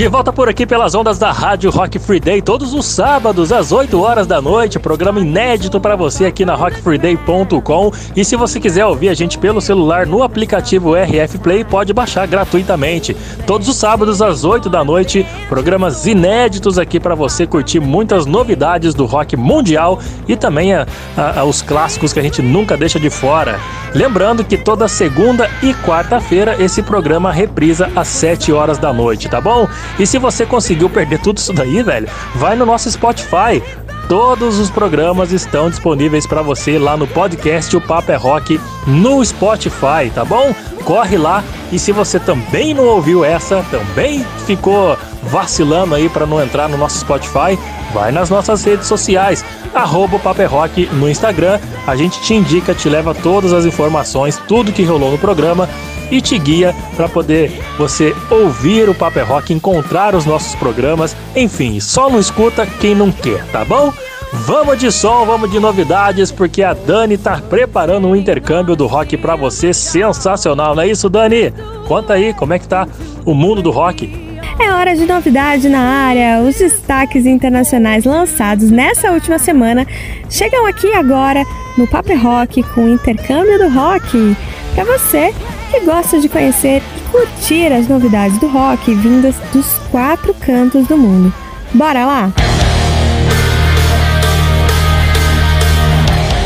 De volta por aqui pelas ondas da Rádio Rock Free Day, todos os sábados às 8 horas da noite, programa inédito para você aqui na rockfreeday.com. E se você quiser ouvir a gente pelo celular no aplicativo RF Play, pode baixar gratuitamente. Todos os sábados às 8 da noite, programas inéditos aqui para você curtir muitas novidades do rock mundial e também a, a, a, os clássicos que a gente nunca deixa de fora. Lembrando que toda segunda e quarta-feira esse programa reprisa às 7 horas da noite, tá bom? E se você conseguiu perder tudo isso daí, velho, vai no nosso Spotify. Todos os programas estão disponíveis para você lá no podcast O Papo é Rock no Spotify, tá bom? Corre lá e se você também não ouviu essa, também ficou vacilando aí para não entrar no nosso Spotify, vai nas nossas redes sociais, arroba Papo é no Instagram, a gente te indica, te leva todas as informações, tudo que rolou no programa e te guia para poder você ouvir o Paper Rock, encontrar os nossos programas, enfim, só não escuta quem não quer, tá bom? Vamos de som, vamos de novidades, porque a Dani tá preparando um intercâmbio do rock para você sensacional, não é isso, Dani? Conta aí como é que tá o mundo do rock. É hora de novidade na área. Os destaques internacionais lançados nessa última semana chegam aqui agora no Paper Rock com o intercâmbio do rock. Para você que gosta de conhecer e curtir as novidades do rock vindas dos quatro cantos do mundo. Bora lá?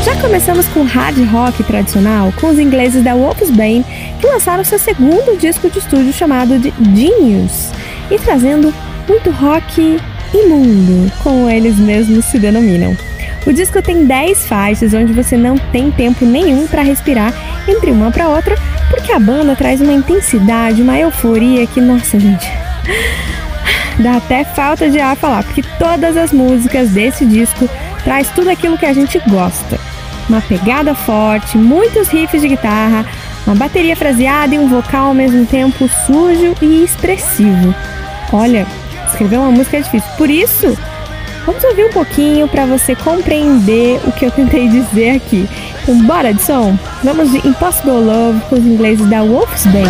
Já começamos com hard rock tradicional com os ingleses da Wolfsbane que lançaram seu segundo disco de estúdio chamado de Genius e trazendo muito rock imundo, como eles mesmos se denominam. O disco tem 10 faixas onde você não tem tempo nenhum para respirar entre uma para outra, porque a banda traz uma intensidade, uma euforia que, nossa, gente, dá até falta de ar falar, porque todas as músicas desse disco traz tudo aquilo que a gente gosta. Uma pegada forte, muitos riffs de guitarra, uma bateria fraseada e um vocal ao mesmo tempo sujo e expressivo. Olha, escrever uma música é difícil. Por isso, vamos ouvir um pouquinho para você compreender o que eu tentei dizer aqui. Então, bora de som? Vamos de Impossible Love com os ingleses da Wolfsbane.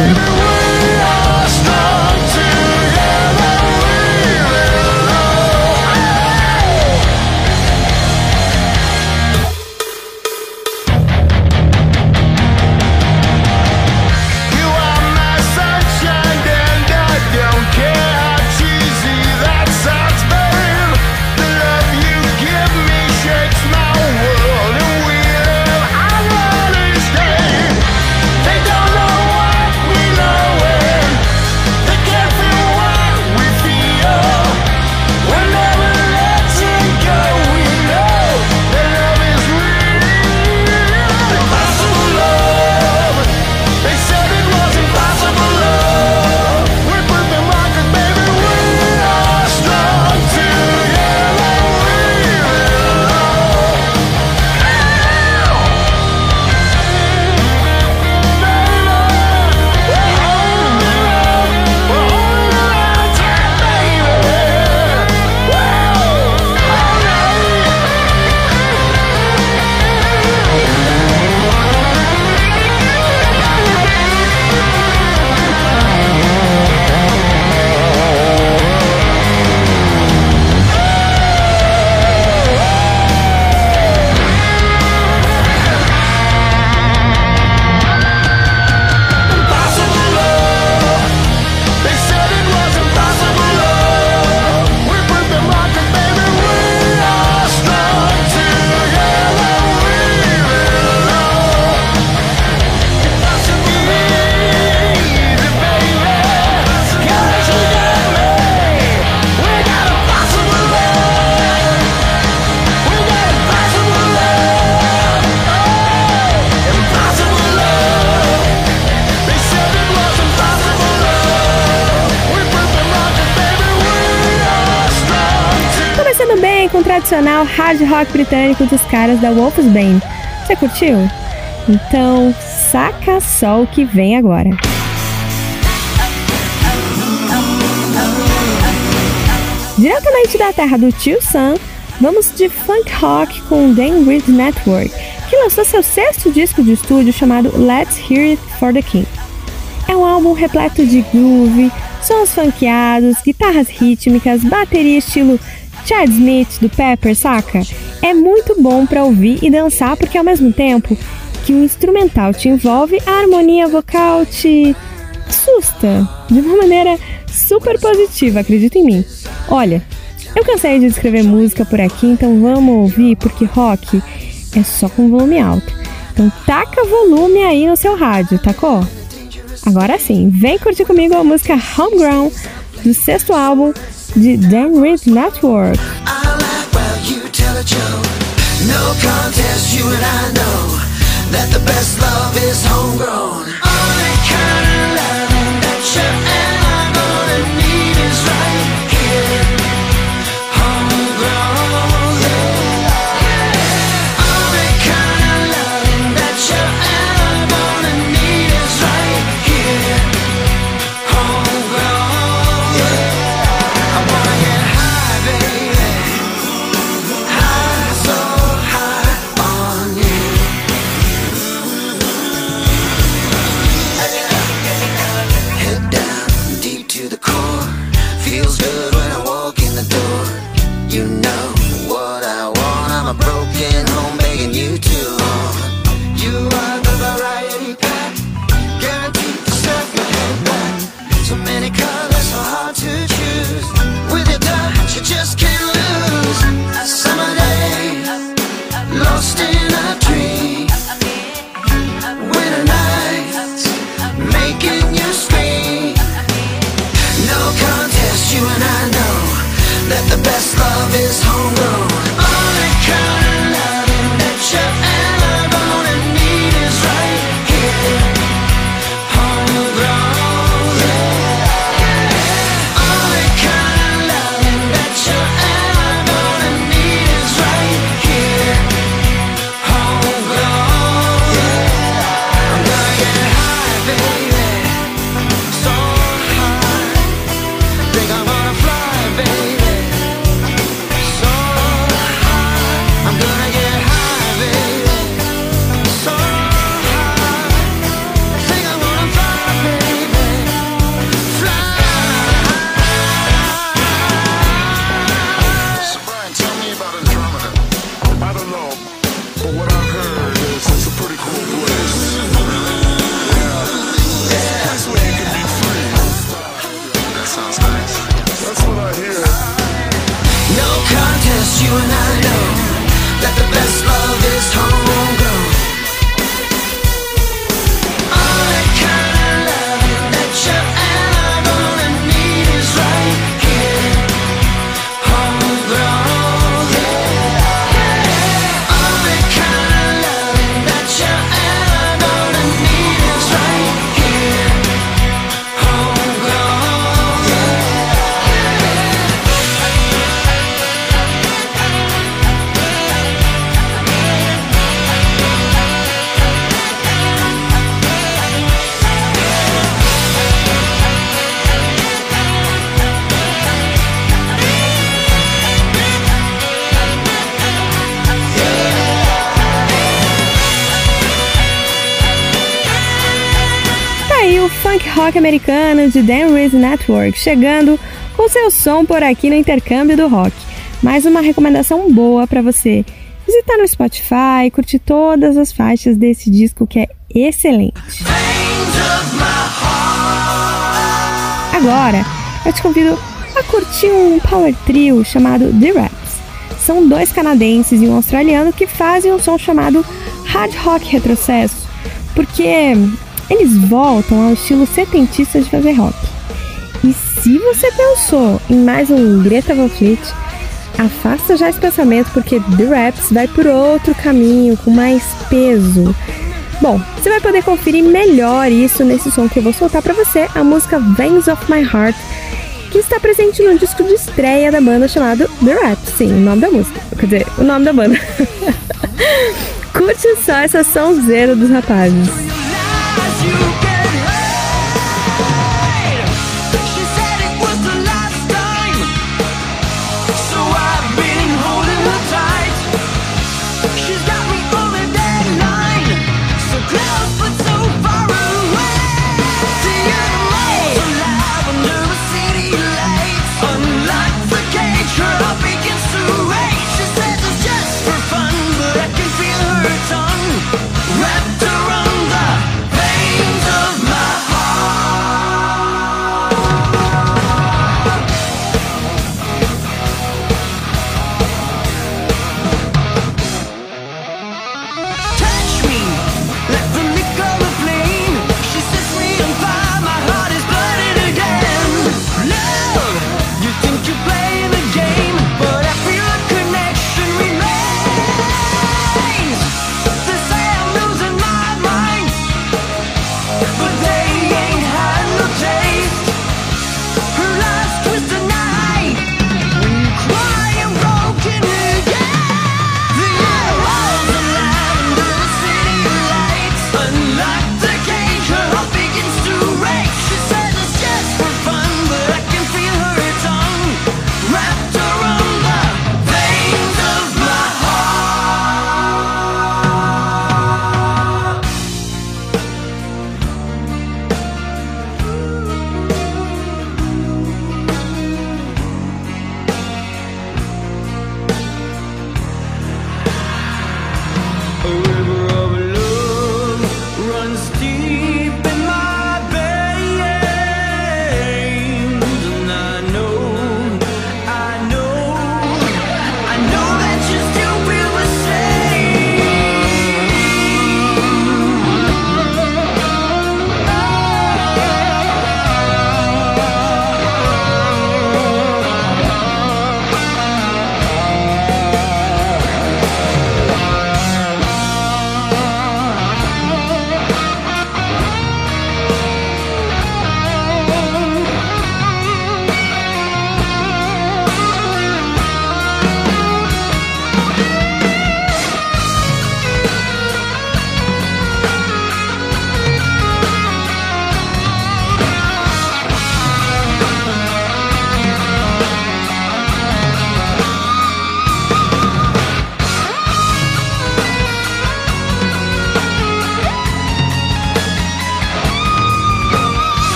Hard rock britânico dos caras da Wolf's Bane. Você curtiu? Então, saca só o que vem agora. Diretamente da terra do tio Sam, vamos de funk rock com Dan Reed Network, que lançou seu sexto disco de estúdio chamado Let's Hear It for the King. É um álbum repleto de groove, sons funkeados, guitarras rítmicas, bateria estilo Chad Smith do Pepper, saca? É muito bom para ouvir e dançar porque ao mesmo tempo que o instrumental te envolve, a harmonia vocal te assusta de uma maneira super positiva, acredita em mim. Olha, eu cansei de escrever música por aqui, então vamos ouvir porque rock é só com volume alto. Então taca volume aí no seu rádio, tacou? Agora sim, vem curtir comigo a música Homegrown do sexto álbum de Dan Reed Network. No contest, you and I know that the best love is homegrown. Rock americano de Dan Reed Network, chegando com seu som por aqui no intercâmbio do rock. Mais uma recomendação boa para você visitar no Spotify, curtir todas as faixas desse disco que é excelente. Agora, eu te convido a curtir um power trio chamado The Raps. São dois canadenses e um australiano que fazem um som chamado hard rock retrocesso, porque eles voltam ao estilo setentista de fazer rock. E se você pensou em mais um Greta Van Fleet, afasta já esse pensamento porque The Raps vai por outro caminho, com mais peso. Bom, você vai poder conferir melhor isso nesse som que eu vou soltar para você, a música Veins of My Heart, que está presente no disco de estreia da banda chamado The Raps, sim, o nome da música, quer dizer, o nome da banda. Curte só essa sonzeira dos rapazes. you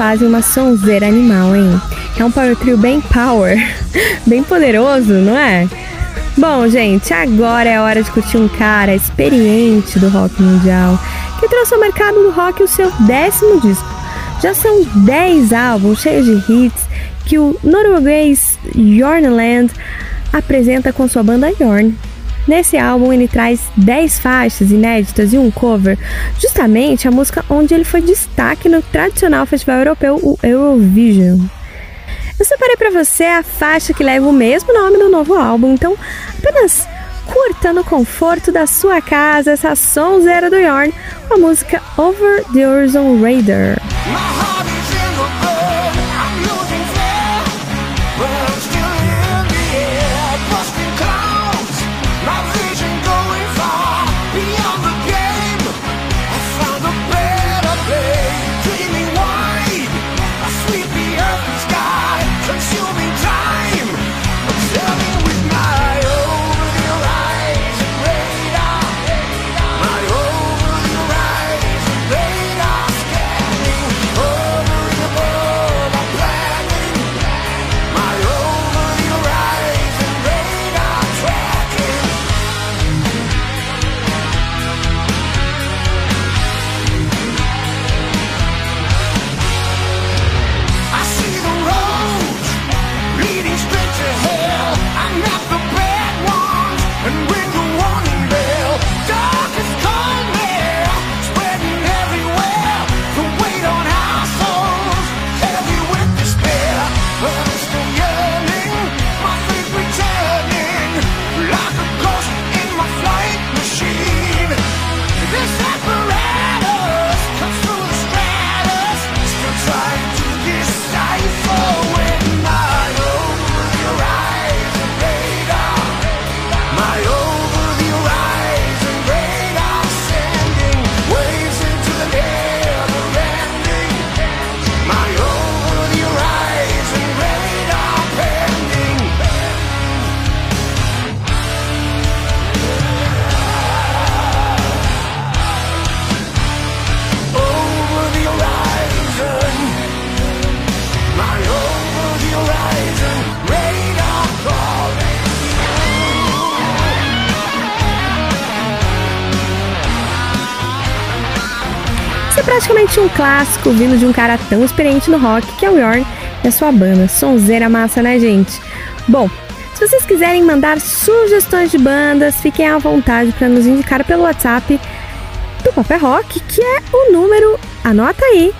fazem uma sonzeira animal, hein? É um power trio bem power, bem poderoso, não é? Bom, gente, agora é hora de curtir um cara experiente do rock mundial que trouxe ao mercado do rock o seu décimo disco. Já são 10 álbuns cheios de hits que o norueguês Jornland apresenta com sua banda Jorn. Nesse álbum ele traz 10 faixas inéditas e um cover, justamente a música onde ele foi destaque no tradicional festival europeu, o Eurovision. Eu separei para você a faixa que leva o mesmo nome do novo álbum, então apenas curta no conforto da sua casa essa sonzeira do Yorn com a música Over the Horizon Raider. Praticamente um clássico vindo de um cara tão experiente no rock que é o Yorn e a sua banda. Sonzeira massa, né, gente? Bom, se vocês quiserem mandar sugestões de bandas, fiquem à vontade para nos indicar pelo WhatsApp do Papel Rock, que é o número, anota aí,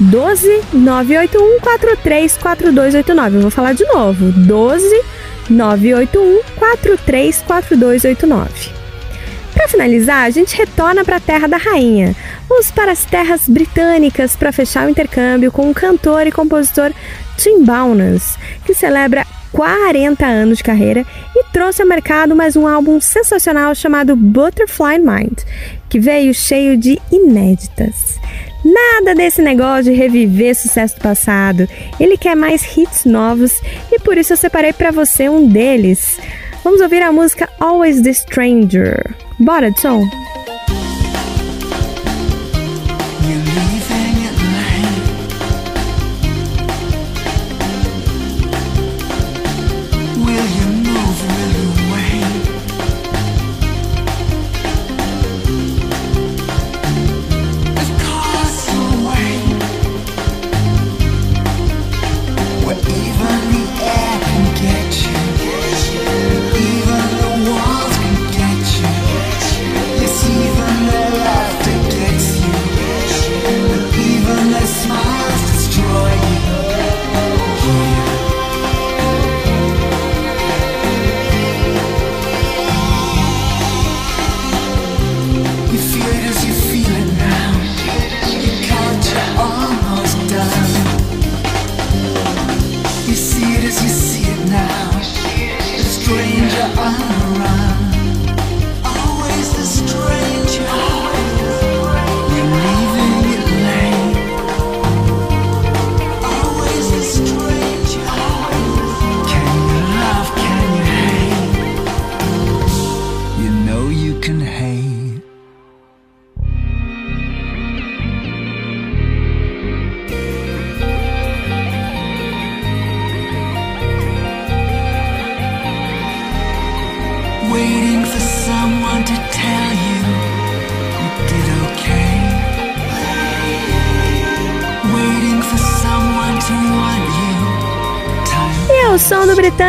12 981 43 4289. Eu vou falar de novo, 12 981 43 4289. Para finalizar, a gente retorna para a Terra da Rainha. Vamos para as terras britânicas para fechar o intercâmbio com o cantor e compositor Tim Bowness, que celebra 40 anos de carreira e trouxe ao mercado mais um álbum sensacional chamado Butterfly Mind, que veio cheio de inéditas. Nada desse negócio de reviver sucesso do passado. Ele quer mais hits novos e por isso eu separei para você um deles. Vamos ouvir a música Always the Stranger. Bora de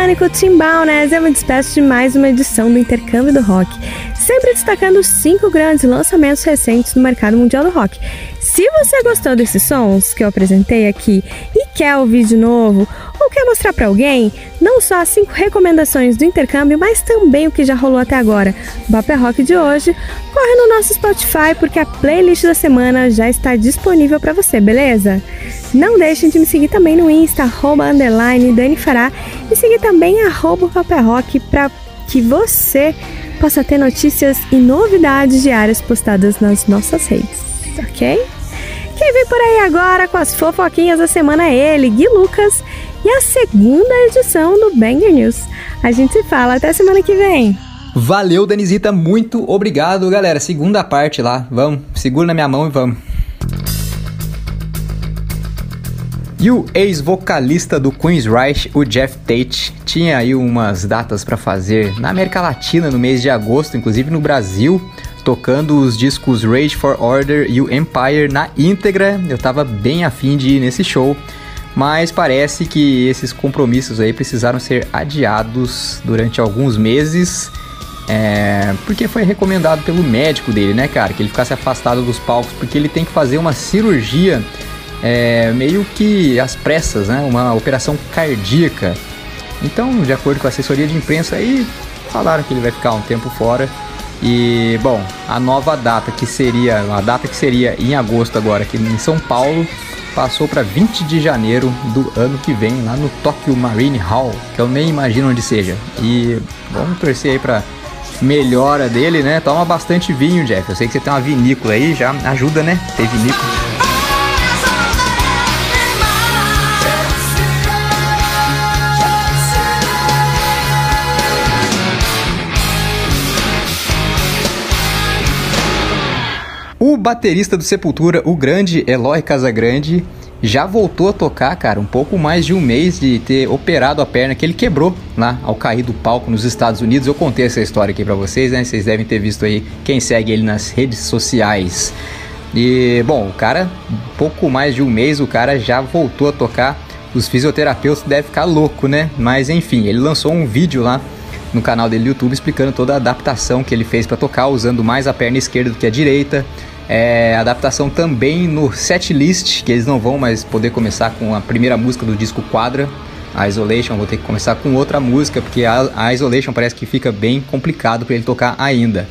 som do britânico Tim Bowness, eu me despeço de mais uma edição do Intercâmbio do Rock, sempre destacando cinco grandes lançamentos recentes no mercado mundial do rock. Se você gostou desses sons que eu apresentei aqui e quer ouvir de novo, ou quer mostrar para alguém, não só as cinco recomendações do intercâmbio, mas também o que já rolou até agora, o Papel Rock de hoje, corre no nosso Spotify porque a playlist da semana já está disponível para você, beleza? Não deixem de me seguir também no Insta, arroba, underline, Dani Fará, e seguir também arroba Papel Rock para que você possa ter notícias e novidades diárias postadas nas nossas redes, ok? Quem vem por aí agora com as fofoquinhas da semana é ele, Gui Lucas, e a segunda edição do Banger News. A gente se fala até semana que vem. Valeu, Danizita, muito obrigado, galera. Segunda parte lá, vamos, segura na minha mão e vamos. E o ex-vocalista do Queensryche, o Jeff Tate, tinha aí umas datas para fazer na América Latina no mês de agosto, inclusive no Brasil, tocando os discos Rage for Order e o Empire na íntegra. Eu tava bem afim de ir nesse show, mas parece que esses compromissos aí precisaram ser adiados durante alguns meses. É, porque foi recomendado pelo médico dele, né, cara? Que ele ficasse afastado dos palcos, porque ele tem que fazer uma cirurgia é, meio que às pressas, né? Uma operação cardíaca. Então, de acordo com a assessoria de imprensa, aí falaram que ele vai ficar um tempo fora. E, bom, a nova data que seria, a data que seria em agosto agora aqui em São Paulo, passou para 20 de janeiro do ano que vem, lá no Tokyo Marine Hall, que eu nem imagino onde seja. E vamos torcer aí para melhora dele, né? Toma bastante vinho, Jeff. Eu sei que você tem uma vinícola aí, já ajuda, né? Ter vinícola. O baterista do Sepultura, o grande Eloy Casagrande, já voltou a tocar, cara, um pouco mais de um mês de ter operado a perna que ele quebrou lá ao cair do palco nos Estados Unidos. Eu contei essa história aqui pra vocês, né? Vocês devem ter visto aí quem segue ele nas redes sociais. E, bom, o cara, pouco mais de um mês, o cara já voltou a tocar. Os fisioterapeutas devem ficar louco, né? Mas enfim, ele lançou um vídeo lá no canal dele do YouTube explicando toda a adaptação que ele fez para tocar, usando mais a perna esquerda do que a direita. É, adaptação também no set list, que eles não vão mais poder começar com a primeira música do disco Quadra, a Isolation, vou ter que começar com outra música, porque a, a Isolation parece que fica bem complicado para ele tocar ainda.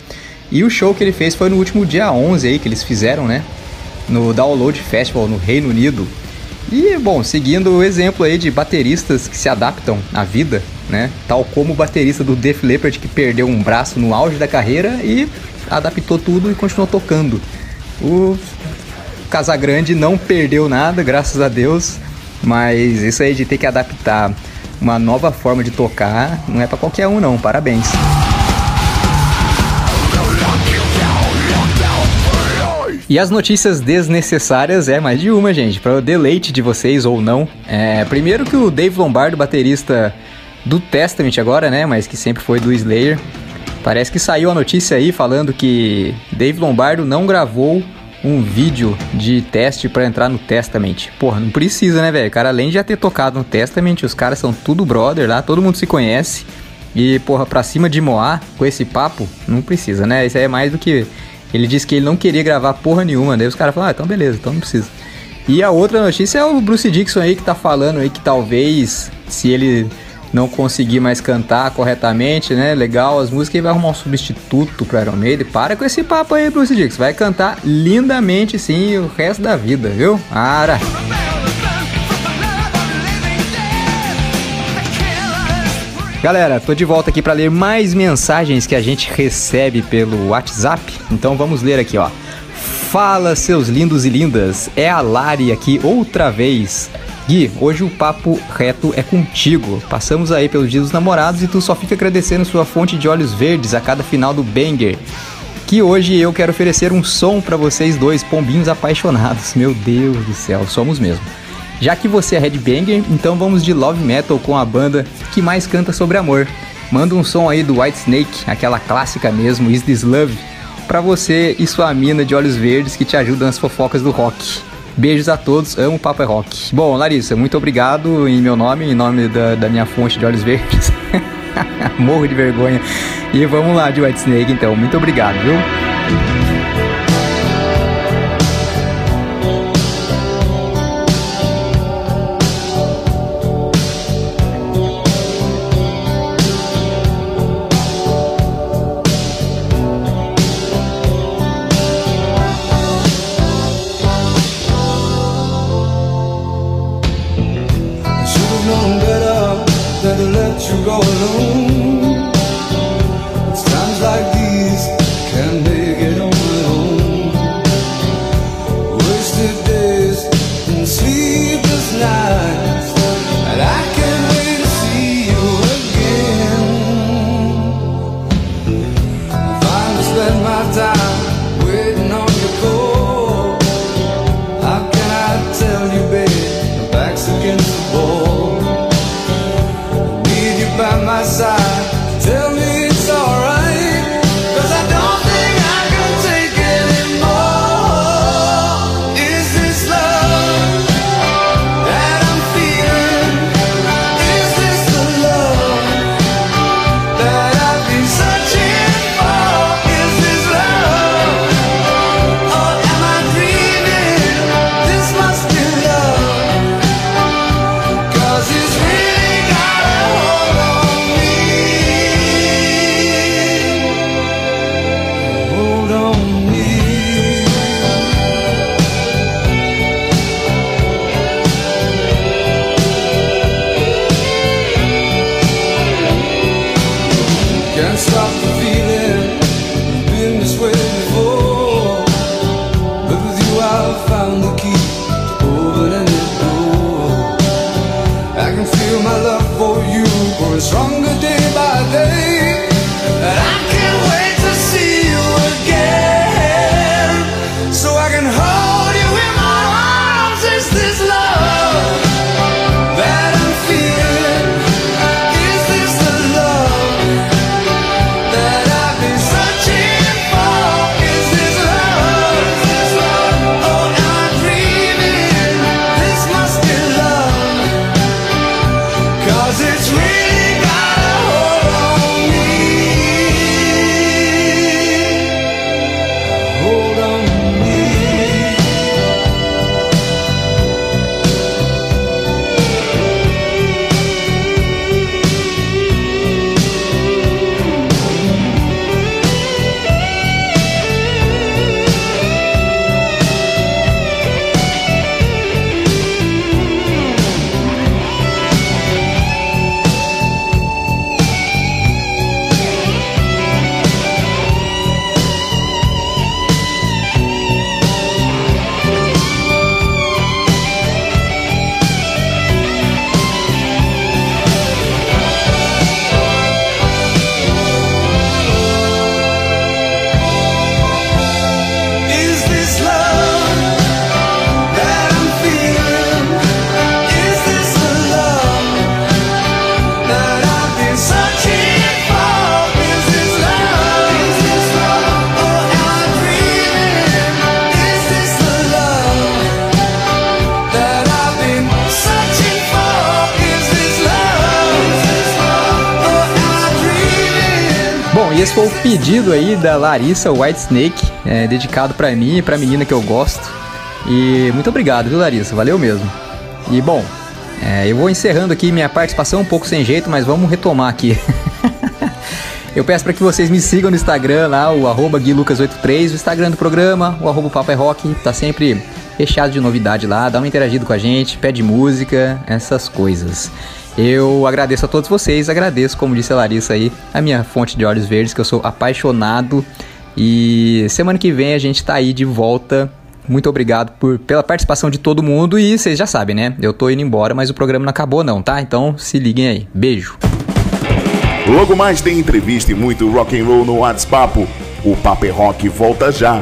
E o show que ele fez foi no último dia 11 aí, que eles fizeram, né? No Download Festival no Reino Unido. E, bom, seguindo o exemplo aí de bateristas que se adaptam à vida, né? Tal como o baterista do Def Leppard que perdeu um braço no auge da carreira e adaptou tudo e continuou tocando. O Casagrande não perdeu nada, graças a Deus, mas isso aí de ter que adaptar uma nova forma de tocar não é para qualquer um não. Parabéns. E as notícias desnecessárias é mais de uma, gente, para o deleite de vocês ou não. É, primeiro que o Dave Lombardo, baterista do Testament agora, né, mas que sempre foi do Slayer, parece que saiu a notícia aí falando que Dave Lombardo não gravou um vídeo de teste para entrar no Testament. Porra, não precisa, né, velho? Cara além de já ter tocado no Testament, os caras são tudo brother lá, todo mundo se conhece. E, porra, pra cima de Moá, com esse papo, não precisa, né? Isso aí é mais do que ele disse que ele não queria gravar porra nenhuma. Daí os caras falaram, ah, então beleza, então não precisa. E a outra notícia é o Bruce Dixon aí que tá falando aí que talvez, se ele não conseguir mais cantar corretamente, né? Legal as músicas, ele vai arrumar um substituto pro Iron Maiden. Para com esse papo aí, Bruce Dixon. Vai cantar lindamente sim o resto da vida, viu? Ara! Galera, tô de volta aqui para ler mais mensagens que a gente recebe pelo WhatsApp. Então vamos ler aqui, ó. Fala, seus lindos e lindas. É a Lari aqui outra vez. Gui, hoje o papo reto é contigo. Passamos aí pelos dias dos namorados e tu só fica agradecendo sua fonte de olhos verdes a cada final do banger. Que hoje eu quero oferecer um som para vocês dois, pombinhos apaixonados. Meu Deus do céu, somos mesmo. Já que você é headbanger, então vamos de love metal com a banda que mais canta sobre amor. Manda um som aí do White Snake, aquela clássica mesmo, Is This Love, pra você e sua mina de olhos verdes que te ajudam nas fofocas do rock. Beijos a todos, amo o é Rock. Bom, Larissa, muito obrigado em meu nome, em nome da, da minha fonte de olhos verdes. Morro de vergonha. E vamos lá de White Snake então, muito obrigado, viu? Pedido aí da Larissa Whitesnake, é, dedicado pra mim e pra menina que eu gosto. E muito obrigado, viu, Larissa? Valeu mesmo. E bom, é, eu vou encerrando aqui minha participação um pouco sem jeito, mas vamos retomar aqui. eu peço para que vocês me sigam no Instagram lá, o arroba guilucas83, o Instagram do programa, o arroba Papo é Rock, tá sempre recheado de novidade lá, dá uma interagida com a gente, pede música, essas coisas. Eu agradeço a todos vocês, agradeço, como disse a Larissa aí, a minha fonte de olhos verdes, que eu sou apaixonado. E semana que vem a gente tá aí de volta. Muito obrigado por, pela participação de todo mundo e vocês já sabem, né? Eu tô indo embora, mas o programa não acabou não, tá? Então se liguem aí. Beijo. Logo mais tem entrevista e muito rock and roll no WhatsApp. O Papo é Rock volta já.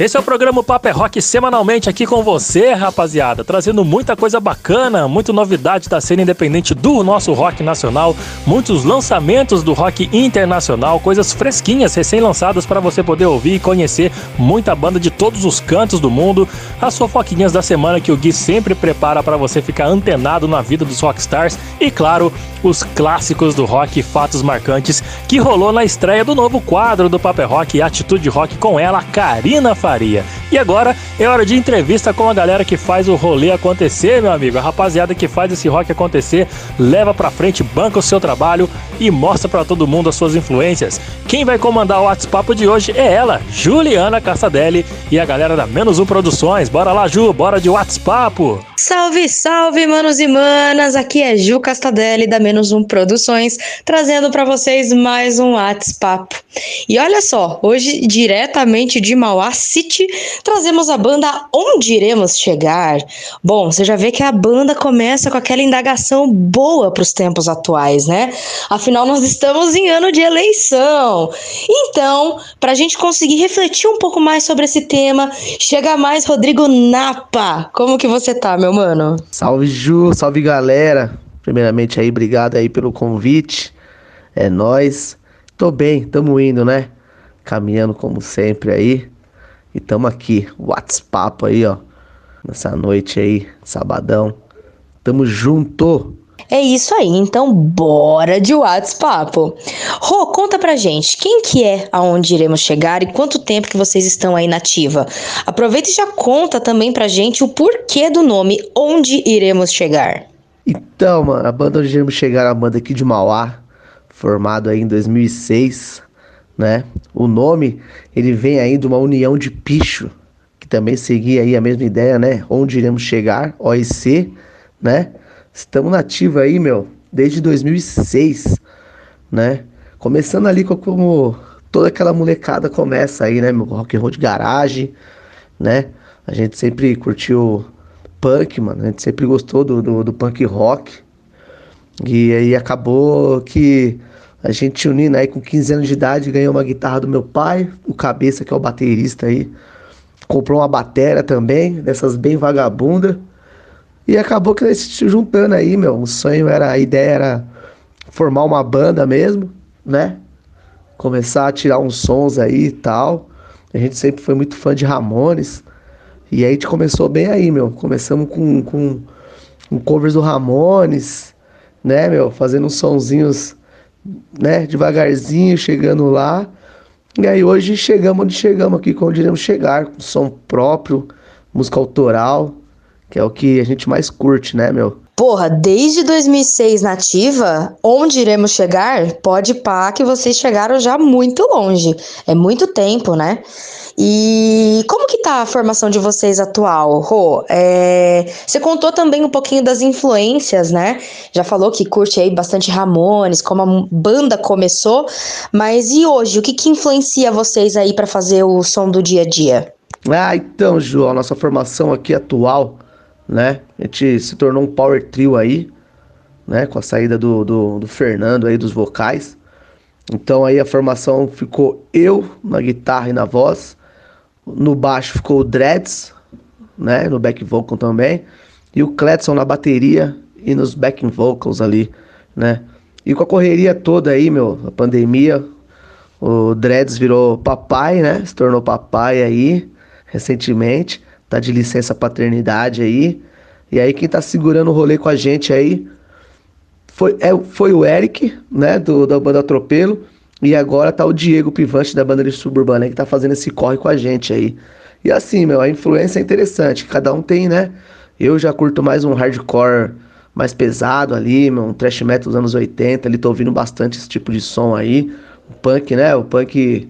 Esse é o programa Papo é Rock semanalmente aqui com você, rapaziada, trazendo muita coisa bacana, muita novidade da cena independente do nosso rock nacional, muitos lançamentos do rock internacional, coisas fresquinhas, recém-lançadas para você poder ouvir e conhecer muita banda de todos os cantos do mundo, as fofoquinhas da semana que o Gui sempre prepara para você ficar antenado na vida dos rockstars e, claro, os clássicos do rock fatos marcantes que rolou na estreia do novo quadro do Papo é Rock Atitude Rock com ela, Karina Faria. E agora é hora de entrevista com a galera que faz o rolê acontecer, meu amigo. A rapaziada que faz esse rock acontecer, leva pra frente, banca o seu trabalho e mostra para todo mundo as suas influências. Quem vai comandar o WhatsApp de hoje é ela, Juliana Cassadelli e a galera da Menos Um Produções. Bora lá, Ju, bora de WhatsApp. Salve, salve, manos e manas! Aqui é Ju Castadelli da Menos Um Produções, trazendo para vocês mais um WhatsApp. E olha só, hoje diretamente de Mauá City, trazemos a banda Onde Iremos Chegar. Bom, você já vê que a banda começa com aquela indagação boa para os tempos atuais, né? Afinal, nós estamos em ano de eleição. Então, para a gente conseguir refletir um pouco mais sobre esse tema, chega mais Rodrigo Napa. Como que você tá, meu mano? Salve Ju, salve galera. Primeiramente aí, obrigado aí pelo convite. É nós. Tô bem, tamo indo, né? Caminhando como sempre aí. E tamo aqui, WhatsApp aí, ó. Nessa noite aí, sabadão. Tamo junto. É isso aí, então bora de WhatsApp. Rô, conta pra gente, quem que é aonde iremos chegar e quanto tempo que vocês estão aí nativa? Aproveita e já conta também pra gente o porquê do nome Onde Iremos Chegar. Então, mano, a banda Onde Iremos Chegar é uma banda aqui de Mauá, formado aí em 2006, né? O nome, ele vem aí de uma união de picho, que também seguia aí a mesma ideia, né? Onde Iremos Chegar, OIC, né? Estamos nativa aí, meu, desde 2006, né? Começando ali com como toda aquela molecada começa aí, né, meu? Rock and roll de garagem, né? A gente sempre curtiu punk, mano. A gente sempre gostou do, do, do punk rock. E aí acabou que a gente unindo aí com 15 anos de idade, ganhou uma guitarra do meu pai, o Cabeça, que é o baterista aí. Comprou uma bateria também, dessas bem vagabunda. E acabou que nós se juntando aí, meu. O sonho era, a ideia era formar uma banda mesmo, né? Começar a tirar uns sons aí e tal. A gente sempre foi muito fã de Ramones. E aí a gente começou bem aí, meu. Começamos com, com, com covers do Ramones, né, meu? Fazendo uns sonzinhos, né, devagarzinho, chegando lá. E aí hoje chegamos onde chegamos aqui, onde iremos chegar, com som próprio, música autoral, que é o que a gente mais curte, né, meu? Porra, desde 2006 nativa, onde iremos chegar? Pode pá que vocês chegaram já muito longe. É muito tempo, né? E como que tá a formação de vocês atual, Rô? É, você contou também um pouquinho das influências, né? Já falou que curte aí bastante Ramones, como a banda começou, mas e hoje, o que que influencia vocês aí para fazer o som do dia a dia? Ah, então, Ju, a nossa formação aqui atual, né? A gente se tornou um power trio aí, né? Com a saída do, do, do Fernando aí dos vocais. Então aí a formação ficou eu na guitarra e na voz. No baixo ficou o Dreads, né? No back vocal também. E o Cletson na bateria e nos backing vocals ali, né? E com a correria toda aí, meu, a pandemia, o Dreads virou papai, né? Se tornou papai aí recentemente, tá de licença paternidade aí. E aí quem tá segurando o rolê com a gente aí foi, é, foi o Eric, né, do, da banda Atropelo, e agora tá o Diego Pivante da banda de Suburbana que tá fazendo esse corre com a gente aí. E assim, meu, a influência é interessante, cada um tem, né? Eu já curto mais um hardcore mais pesado ali, meu, um thrash metal dos anos 80, ali tô ouvindo bastante esse tipo de som aí. O punk, né? O punk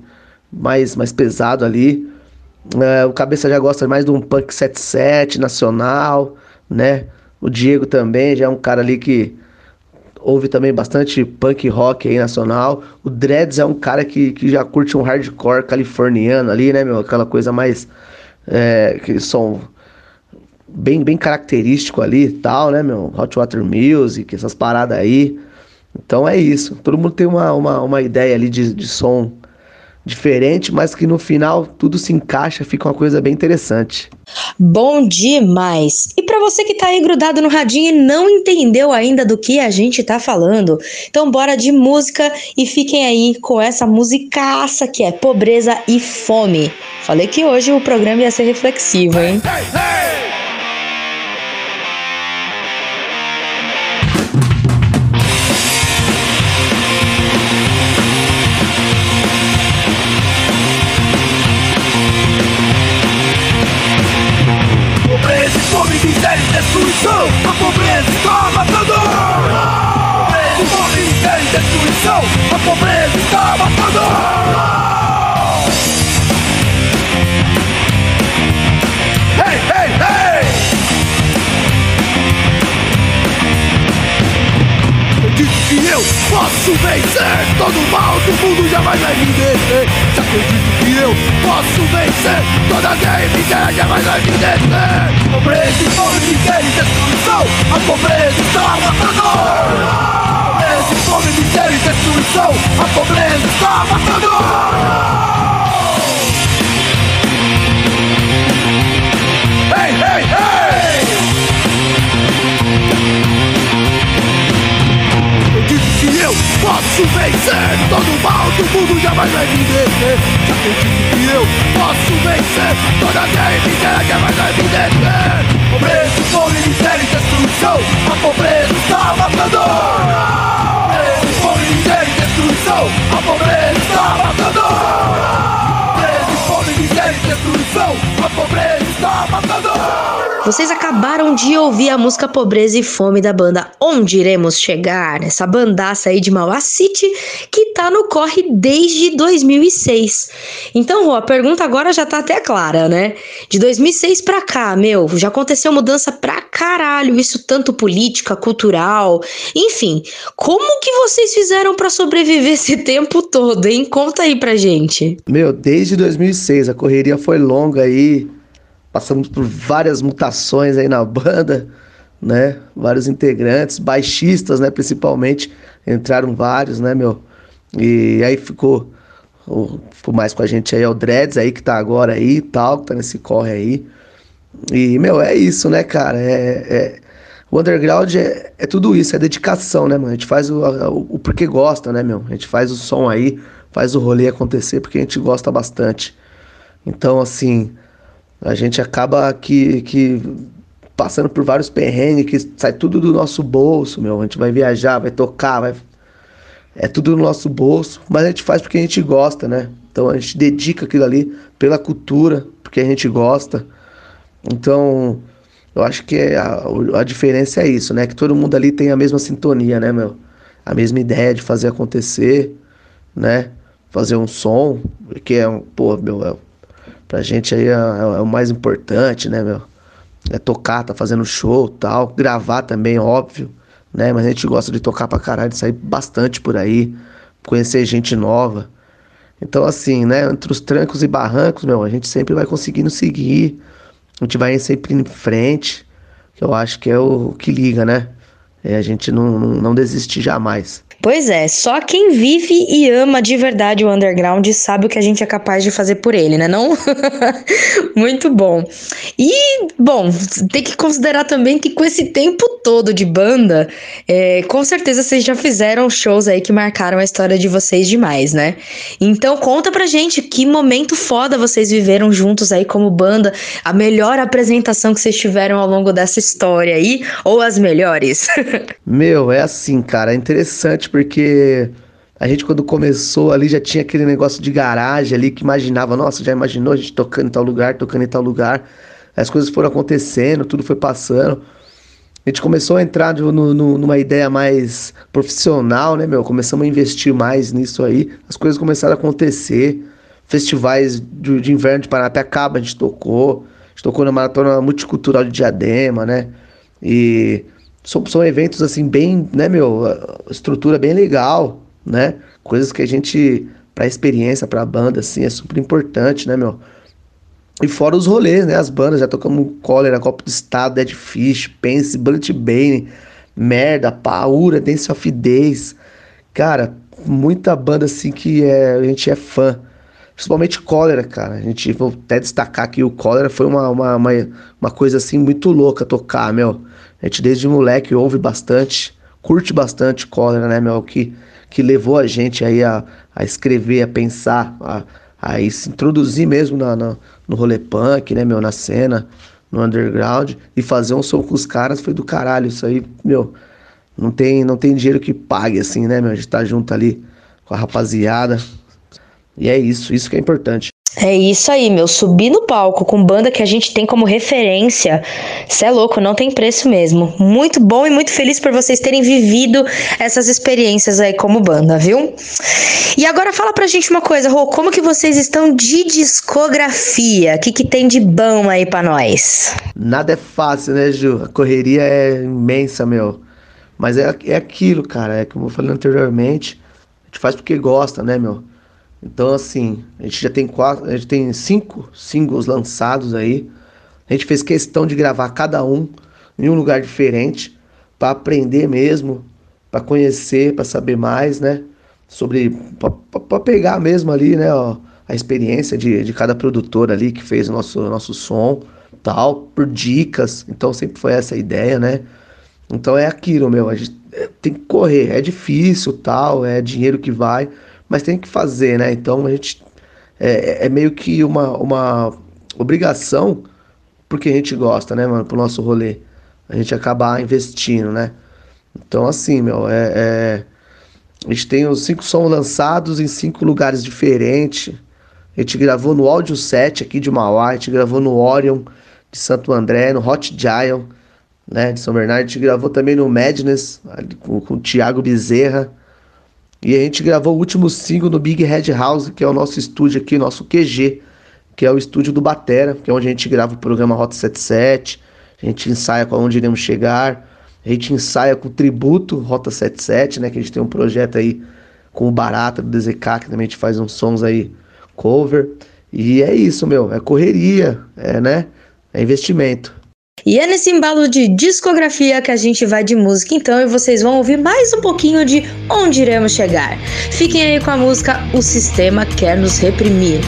mais, mais pesado ali. É, o Cabeça já gosta mais de um punk 77 nacional, né? O Diego também já é um cara ali que ouve também bastante punk rock aí nacional. O Dreads é um cara que, que já curte um hardcore californiano ali, né, meu? Aquela coisa mais. É, que som bem, bem característico ali e tal, né, meu? Hot Water Music, essas paradas aí. Então é isso. Todo mundo tem uma, uma, uma ideia ali de, de som diferente, mas que no final tudo se encaixa, fica uma coisa bem interessante. Bom demais! E para você que tá aí grudado no radinho e não entendeu ainda do que a gente tá falando, então bora de música e fiquem aí com essa musicaça que é Pobreza e Fome. Falei que hoje o programa ia ser reflexivo, hein? Pobreza, Vocês acabaram de ouvir a música Pobreza e Fome da banda Onde Iremos Chegar, essa bandaça aí de Mauá City que tá no corre desde 2006. Então, Rô, a pergunta agora já tá até clara, né? De 2006 pra cá, meu, já aconteceu mudança pra caralho, isso tanto política, cultural, enfim. Como que vocês fizeram pra sobreviver esse tempo todo, hein? Conta aí pra gente. Meu, desde 2006 a correria foi longa aí. Passamos por várias mutações aí na banda, né? Vários integrantes, baixistas, né? Principalmente entraram vários, né, meu? E aí ficou, ficou mais com a gente aí é o Dreads aí que tá agora aí e tal, que tá nesse corre aí. E, meu, é isso, né, cara? É, é- o underground é, é tudo isso, é dedicação, né, mano? A gente faz o, o, o porque gosta, né, meu? A gente faz o som aí, faz o rolê acontecer porque a gente gosta bastante. Então, assim, a gente acaba que, que passando por vários perrengues, que sai tudo do nosso bolso, meu. A gente vai viajar, vai tocar, vai. É tudo no nosso bolso, mas a gente faz porque a gente gosta, né? Então a gente dedica aquilo ali pela cultura, porque a gente gosta. Então, eu acho que a, a diferença é isso, né? Que todo mundo ali tem a mesma sintonia, né, meu? A mesma ideia de fazer acontecer, né? Fazer um som, que é um, pô, meu, é, pra gente aí é, é, é o mais importante, né, meu? É tocar, tá fazendo show tal, gravar também, óbvio, né? Mas a gente gosta de tocar pra caralho, sair bastante por aí, conhecer gente nova. Então, assim, né, entre os trancos e barrancos, meu, a gente sempre vai conseguindo seguir, a gente vai sempre em frente, que eu acho que é o que liga, né? É a gente não, não, não desistir jamais. Pois é, só quem vive e ama de verdade o underground sabe o que a gente é capaz de fazer por ele, né? Não? Muito bom. E, bom, tem que considerar também que com esse tempo todo de banda, é, com certeza vocês já fizeram shows aí que marcaram a história de vocês demais, né? Então conta pra gente que momento foda vocês viveram juntos aí como banda, a melhor apresentação que vocês tiveram ao longo dessa história aí, ou as melhores. Meu, é assim, cara, é interessante porque a gente quando começou ali já tinha aquele negócio de garagem ali que imaginava, nossa, já imaginou a gente tocando em tal lugar, tocando em tal lugar. As coisas foram acontecendo, tudo foi passando. A gente começou a entrar no, no, numa ideia mais profissional, né, meu? Começamos a investir mais nisso aí. As coisas começaram a acontecer. Festivais de, de inverno de Paranapiacaba a gente tocou. A gente tocou na Maratona Multicultural de Diadema, né? E são, são eventos assim bem, né, meu, estrutura bem legal, né? Coisas que a gente para experiência, para a banda assim, é super importante, né, meu? E fora os rolês, né, as bandas, já tocamos Cólera, Copo do Estado, Dead Fish, Pense, Bullet Bane, Merda, Paura, Dance of Days. Cara, muita banda assim que é, a gente é fã. Principalmente Cólera, cara. A gente, vou até destacar que o Cólera foi uma, uma, uma, uma coisa assim muito louca tocar, meu. A gente desde moleque ouve bastante, curte bastante Cólera, né, meu? Que, que levou a gente aí a, a escrever, a pensar, a, a se introduzir mesmo na, na, no rolê punk, né, meu? Na cena, no underground. E fazer um som com os caras foi do caralho. Isso aí, meu, não tem, não tem dinheiro que pague, assim, né, meu? A gente tá junto ali com a rapaziada. E é isso, isso que é importante. É isso aí, meu. Subir no palco com banda que a gente tem como referência, cê é louco, não tem preço mesmo. Muito bom e muito feliz por vocês terem vivido essas experiências aí como banda, viu? E agora fala pra gente uma coisa, Rô, como que vocês estão de discografia? O que, que tem de bom aí pra nós? Nada é fácil, né, Ju? A correria é imensa, meu. Mas é, é aquilo, cara. É como eu falei anteriormente, a gente faz porque gosta, né, meu? Então, assim, a gente já tem quatro, a gente tem cinco singles lançados aí. A gente fez questão de gravar cada um em um lugar diferente para aprender mesmo, para conhecer, para saber mais, né? Sobre para pegar mesmo ali, né? Ó, a experiência de, de cada produtor ali que fez o nosso nosso som, tal, por dicas. Então sempre foi essa a ideia, né? Então é aquilo, meu. A gente tem que correr. É difícil, tal, é dinheiro que vai mas tem que fazer, né? Então a gente é, é meio que uma, uma obrigação, porque a gente gosta, né, mano, pro nosso rolê. A gente acabar investindo, né? Então, assim, meu, é, é, a gente tem os cinco sons lançados em cinco lugares diferentes. A gente gravou no Audio 7 aqui de Mauá, a gente gravou no Orion de Santo André, no Hot Giant, né, de São Bernardo. A gente gravou também no Madness, com, com o Thiago Bezerra. E a gente gravou o último single no Big Red House, que é o nosso estúdio aqui, nosso QG, que é o estúdio do Batera, que é onde a gente grava o programa Rota 77, a gente ensaia com onde iremos chegar, a gente ensaia com o tributo Rota 77, né, que a gente tem um projeto aí com o Barata do DZK, que também a gente faz uns sons aí cover. E é isso, meu, é correria, é, né? É investimento. E é nesse embalo de discografia que a gente vai de música então e vocês vão ouvir mais um pouquinho de onde iremos chegar. Fiquem aí com a música O Sistema Quer Nos Reprimir.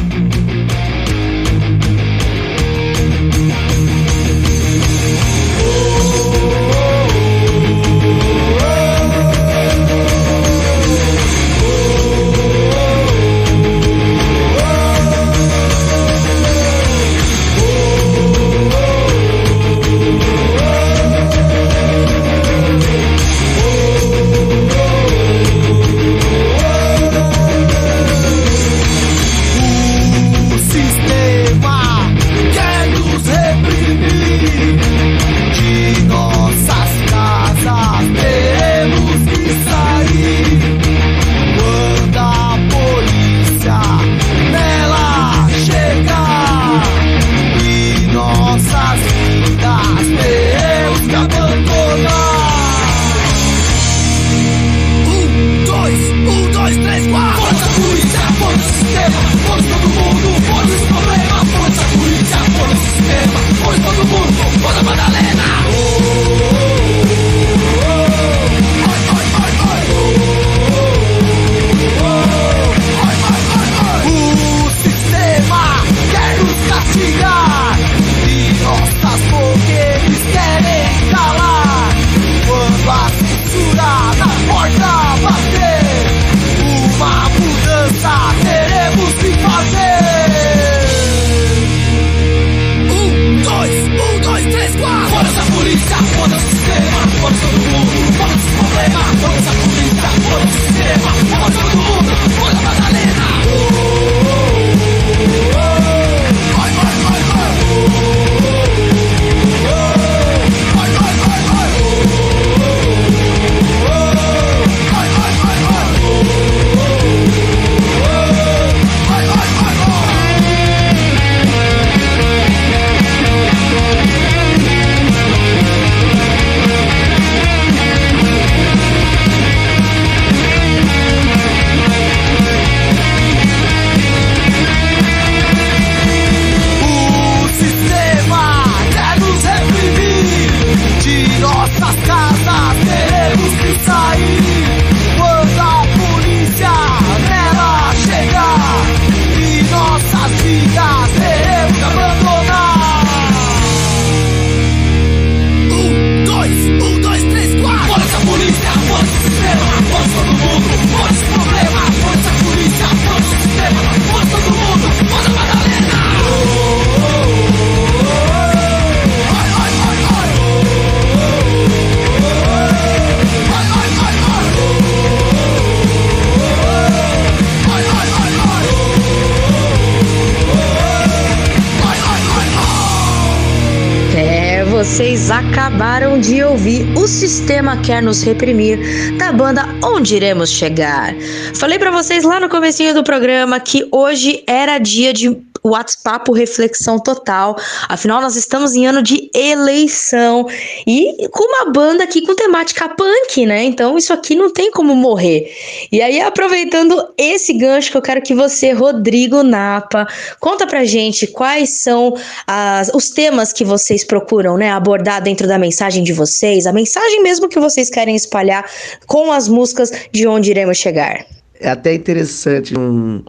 Vocês acabaram de ouvir O Sistema Quer Nos Reprimir, da banda Onde Iremos Chegar. Falei pra vocês lá no comecinho do programa que hoje era dia de WhatsApp Reflexão Total. Afinal, nós estamos em ano de eleição e com uma banda aqui com temática punk, né? Então, isso aqui não tem como morrer. E aí, aproveitando esse gancho que eu quero que você, Rodrigo Napa, conta pra gente quais são as, os temas que vocês procuram, né, abordar dentro da mensagem de vocês, a mensagem mesmo que vocês querem espalhar com as músicas de onde iremos chegar. É até interessante um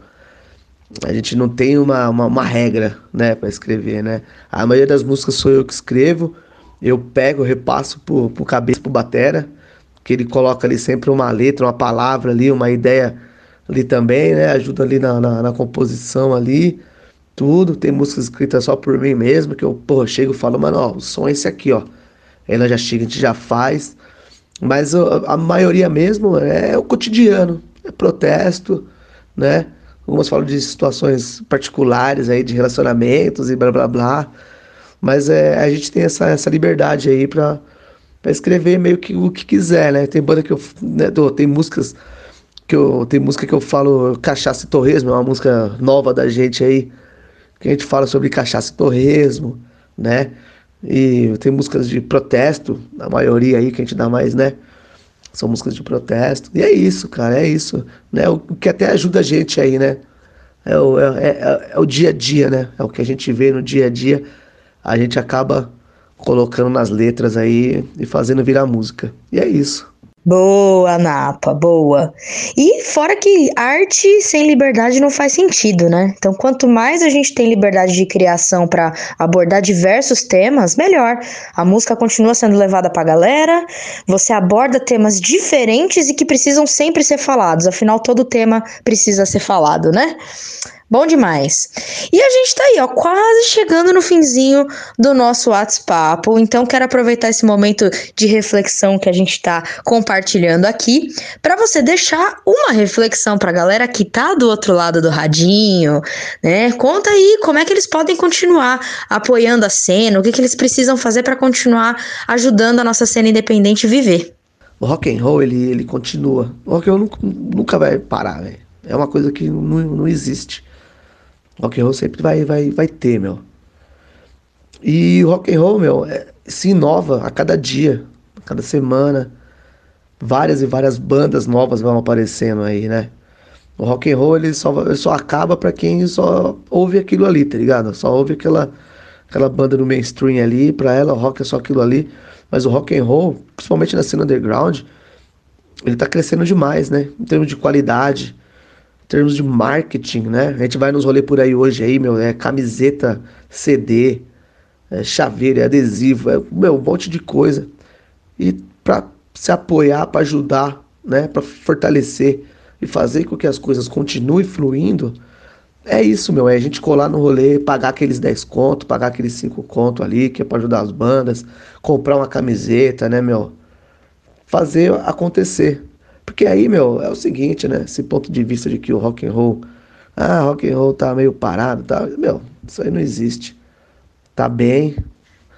a gente não tem uma, uma, uma regra, né, para escrever, né? A maioria das músicas sou eu que escrevo, eu pego, repasso pro, pro cabeça, pro batera, que ele coloca ali sempre uma letra, uma palavra ali, uma ideia ali também, né? Ajuda ali na, na, na composição ali, tudo. Tem músicas escritas só por mim mesmo, que eu, porra, chego e falo, mano, ó, o som é esse aqui, ó. Aí ela já chega, a gente já faz. Mas a, a maioria mesmo é o cotidiano, é protesto, né? Algumas falam de situações particulares aí, de relacionamentos e blá blá blá. Mas é, a gente tem essa, essa liberdade aí pra escrever meio que o que quiser, né? Tem banda que eu. Né, tem músicas que eu. Tem música que eu falo cachaça e torresmo, é uma música nova da gente aí. Que a gente fala sobre cachaça e torresmo, né? E tem músicas de protesto, a maioria aí que a gente dá mais, né? São músicas de protesto. E é isso, cara, é isso. Né? O que até ajuda a gente aí, né? É o, é, é, é o dia a dia, né? É o que a gente vê no dia a dia. A gente acaba colocando nas letras aí e fazendo virar música. E é isso. Boa, Napa, boa. E fora que arte sem liberdade não faz sentido, né? Então, quanto mais a gente tem liberdade de criação para abordar diversos temas, melhor. A música continua sendo levada pra galera, você aborda temas diferentes e que precisam sempre ser falados. Afinal, todo tema precisa ser falado, né? Bom demais. E a gente tá aí, ó, quase chegando no finzinho do nosso WhatsApp. Então quero aproveitar esse momento de reflexão que a gente tá compartilhando aqui para você deixar uma reflexão pra galera que tá do outro lado do radinho, né? Conta aí como é que eles podem continuar apoiando a cena, o que que eles precisam fazer para continuar ajudando a nossa cena independente viver. O rock and roll, ele, ele continua. O rock and roll nunca, nunca vai parar, velho. É uma coisa que não, não existe. Rock and roll sempre vai, vai, vai ter, meu. E o rock and roll, meu, é, se inova a cada dia, a cada semana. Várias e várias bandas novas vão aparecendo aí, né? O rock and roll ele só, ele só acaba para quem só ouve aquilo ali, tá ligado? Só ouve aquela, aquela banda no mainstream ali, pra ela o rock é só aquilo ali. Mas o rock and roll, principalmente na cena underground, ele tá crescendo demais, né? Em termos de qualidade, termos de marketing, né? A gente vai nos rolê por aí hoje aí, meu, é camiseta, CD, é é adesivo, é meu, um monte de coisa. E para se apoiar, para ajudar, né, para fortalecer e fazer com que as coisas continuem fluindo, é isso, meu, é a gente colar no rolê, pagar aqueles 10 conto, pagar aqueles 5 conto ali, que é para ajudar as bandas, comprar uma camiseta, né, meu? Fazer acontecer. Porque aí, meu, é o seguinte, né? Esse ponto de vista de que o rock and roll, ah, rock and roll tá meio parado, tá, meu, isso aí não existe. Tá bem,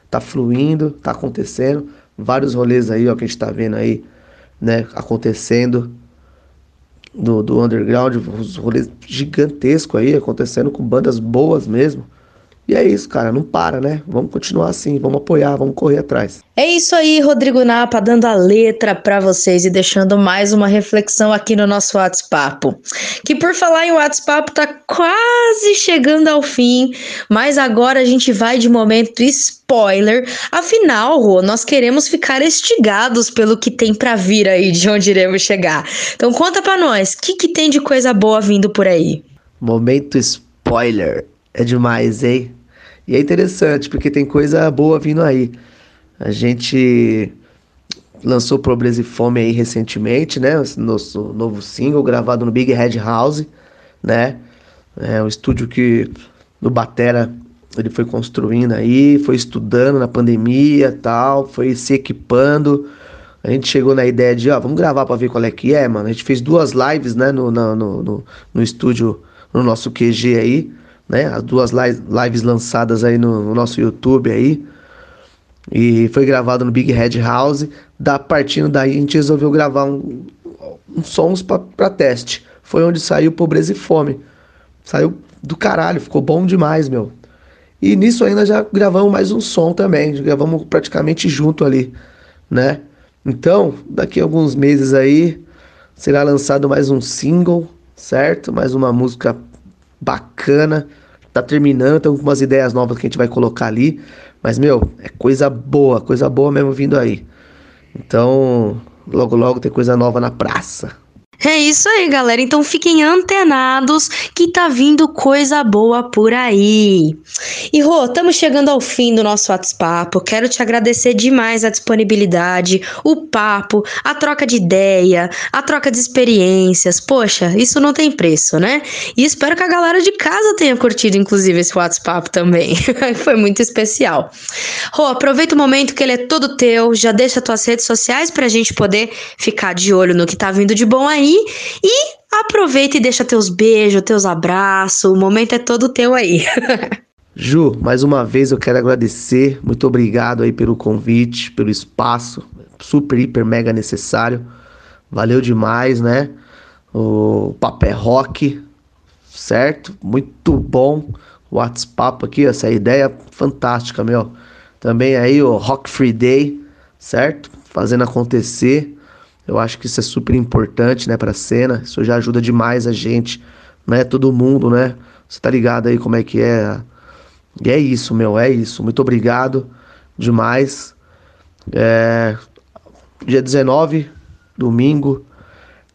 tá fluindo, tá acontecendo, vários rolês aí, ó, que a gente tá vendo aí, né, acontecendo do, do underground, os rolês gigantescos aí, acontecendo com bandas boas mesmo. E é isso, cara, não para, né? Vamos continuar assim, vamos apoiar, vamos correr atrás. É isso aí, Rodrigo Napa, dando a letra para vocês e deixando mais uma reflexão aqui no nosso WhatsApp. Que por falar em WhatsApp tá quase chegando ao fim, mas agora a gente vai de momento spoiler. Afinal, Rô, nós queremos ficar estigados pelo que tem para vir aí, de onde iremos chegar. Então conta para nós, o que, que tem de coisa boa vindo por aí? Momento spoiler. É demais, hein? E é interessante, porque tem coisa boa vindo aí. A gente lançou Pobreza e Fome aí recentemente, né? Nosso novo single gravado no Big Red House, né? É um estúdio que no Batera ele foi construindo aí, foi estudando na pandemia tal, foi se equipando. A gente chegou na ideia de, ó, vamos gravar para ver qual é que é, mano. A gente fez duas lives, né, no, no, no, no estúdio, no nosso QG aí né? As duas lives lançadas aí no, no nosso YouTube aí. E foi gravado no Big Head House. Da partindo daí a gente resolveu gravar um, uns sons para teste. Foi onde saiu Pobreza e Fome. Saiu do caralho, ficou bom demais, meu. E nisso ainda já gravamos mais um som também, gravamos praticamente junto ali, né? Então, daqui a alguns meses aí será lançado mais um single, certo? Mais uma música bacana. Tá terminando, tem algumas ideias novas que a gente vai colocar ali, mas meu, é coisa boa, coisa boa mesmo vindo aí. Então, logo logo tem coisa nova na praça. É isso aí, galera. Então fiquem antenados que tá vindo coisa boa por aí. E Rô, estamos chegando ao fim do nosso WhatsApp. Quero te agradecer demais a disponibilidade, o papo, a troca de ideia, a troca de experiências. Poxa, isso não tem preço, né? E espero que a galera de casa tenha curtido, inclusive, esse WhatsApp também. Foi muito especial. Rô, aproveita o momento que ele é todo teu. Já deixa tuas redes sociais pra gente poder ficar de olho no que tá vindo de bom aí e aproveita e deixa teus beijos, teus abraços. O momento é todo teu aí. Ju, mais uma vez eu quero agradecer. Muito obrigado aí pelo convite, pelo espaço. Super, hiper, mega necessário. Valeu demais, né? O Papé Rock, certo? Muito bom. O WhatsApp aqui, essa ideia fantástica, meu. Também aí o Rock Free Day, certo? Fazendo acontecer. Eu acho que isso é super importante, né, pra cena. Isso já ajuda demais a gente, né? Todo mundo, né? Você tá ligado aí como é que é. E é isso, meu, é isso. Muito obrigado demais. É... Dia 19, domingo,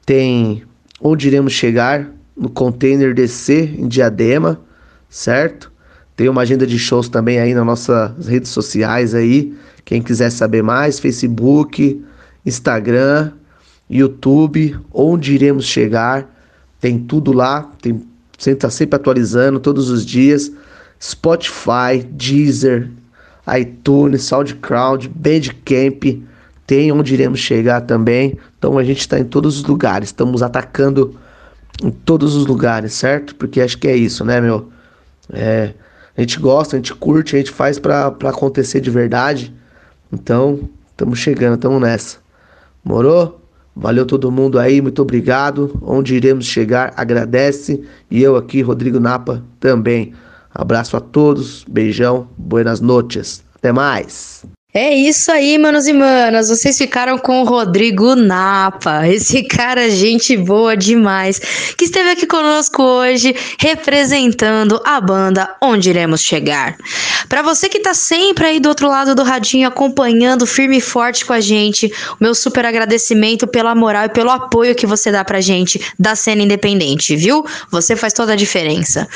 tem Onde Iremos Chegar, no Container DC, em Diadema, certo? Tem uma agenda de shows também aí nas nossas redes sociais aí. Quem quiser saber mais, Facebook, Instagram, YouTube, onde iremos chegar, tem tudo lá, tem você está sempre atualizando todos os dias. Spotify, Deezer, iTunes, SoundCloud, Bandcamp, tem onde iremos chegar também. Então a gente está em todos os lugares, estamos atacando em todos os lugares, certo? Porque acho que é isso, né, meu? É, a gente gosta, a gente curte, a gente faz para acontecer de verdade. Então, estamos chegando, estamos nessa. Morou? Valeu todo mundo aí, muito obrigado. Onde iremos chegar, agradece. E eu aqui, Rodrigo Napa, também. Abraço a todos, beijão, buenas noches. Até mais. É isso aí, manos e manas. Vocês ficaram com o Rodrigo Napa. Esse cara, gente boa demais, que esteve aqui conosco hoje, representando a banda Onde Iremos Chegar. Para você que tá sempre aí do outro lado do radinho, acompanhando firme e forte com a gente, meu super agradecimento pela moral e pelo apoio que você dá pra gente da cena independente, viu? Você faz toda a diferença.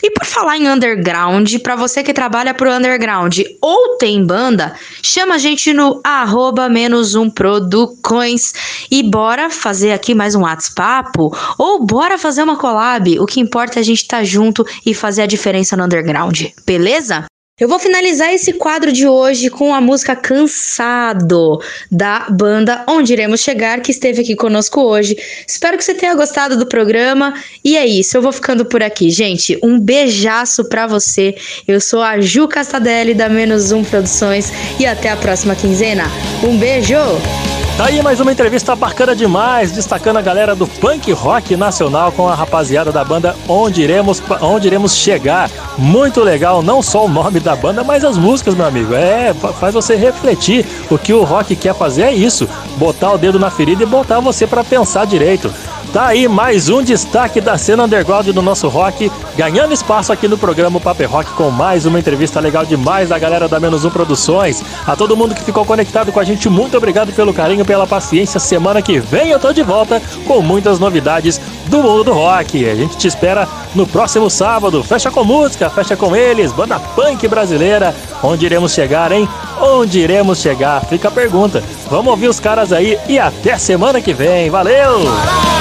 E por falar em underground, para você que trabalha pro underground ou tem banda, Chama a gente no arroba menos um Producões e bora fazer aqui mais um WhatsApp ou bora fazer uma collab. O que importa é a gente estar tá junto e fazer a diferença no underground, beleza? Eu vou finalizar esse quadro de hoje com a música Cansado, da banda Onde Iremos Chegar, que esteve aqui conosco hoje. Espero que você tenha gostado do programa. E é isso, eu vou ficando por aqui. Gente, um beijaço pra você. Eu sou a Ju Castadelli, da Menos Um Produções. E até a próxima quinzena. Um beijo! Tá aí mais uma entrevista bacana demais, destacando a galera do punk rock nacional com a rapaziada da banda Onde Iremos, Onde Iremos Chegar. Muito legal, não só o nome da banda, mas as músicas, meu amigo. É, faz você refletir. O que o rock quer fazer é isso: botar o dedo na ferida e botar você para pensar direito. Tá aí mais um destaque da cena underground do nosso rock, ganhando espaço aqui no programa Paper Rock com mais uma entrevista legal demais da galera da Menos Um Produções. A todo mundo que ficou conectado com a gente, muito obrigado pelo carinho, pela paciência. Semana que vem eu tô de volta com muitas novidades do mundo do rock. A gente te espera no próximo sábado. Fecha com música, fecha com eles, banda punk brasileira. Onde iremos chegar, hein? Onde iremos chegar? Fica a pergunta. Vamos ouvir os caras aí e até semana que vem. Valeu!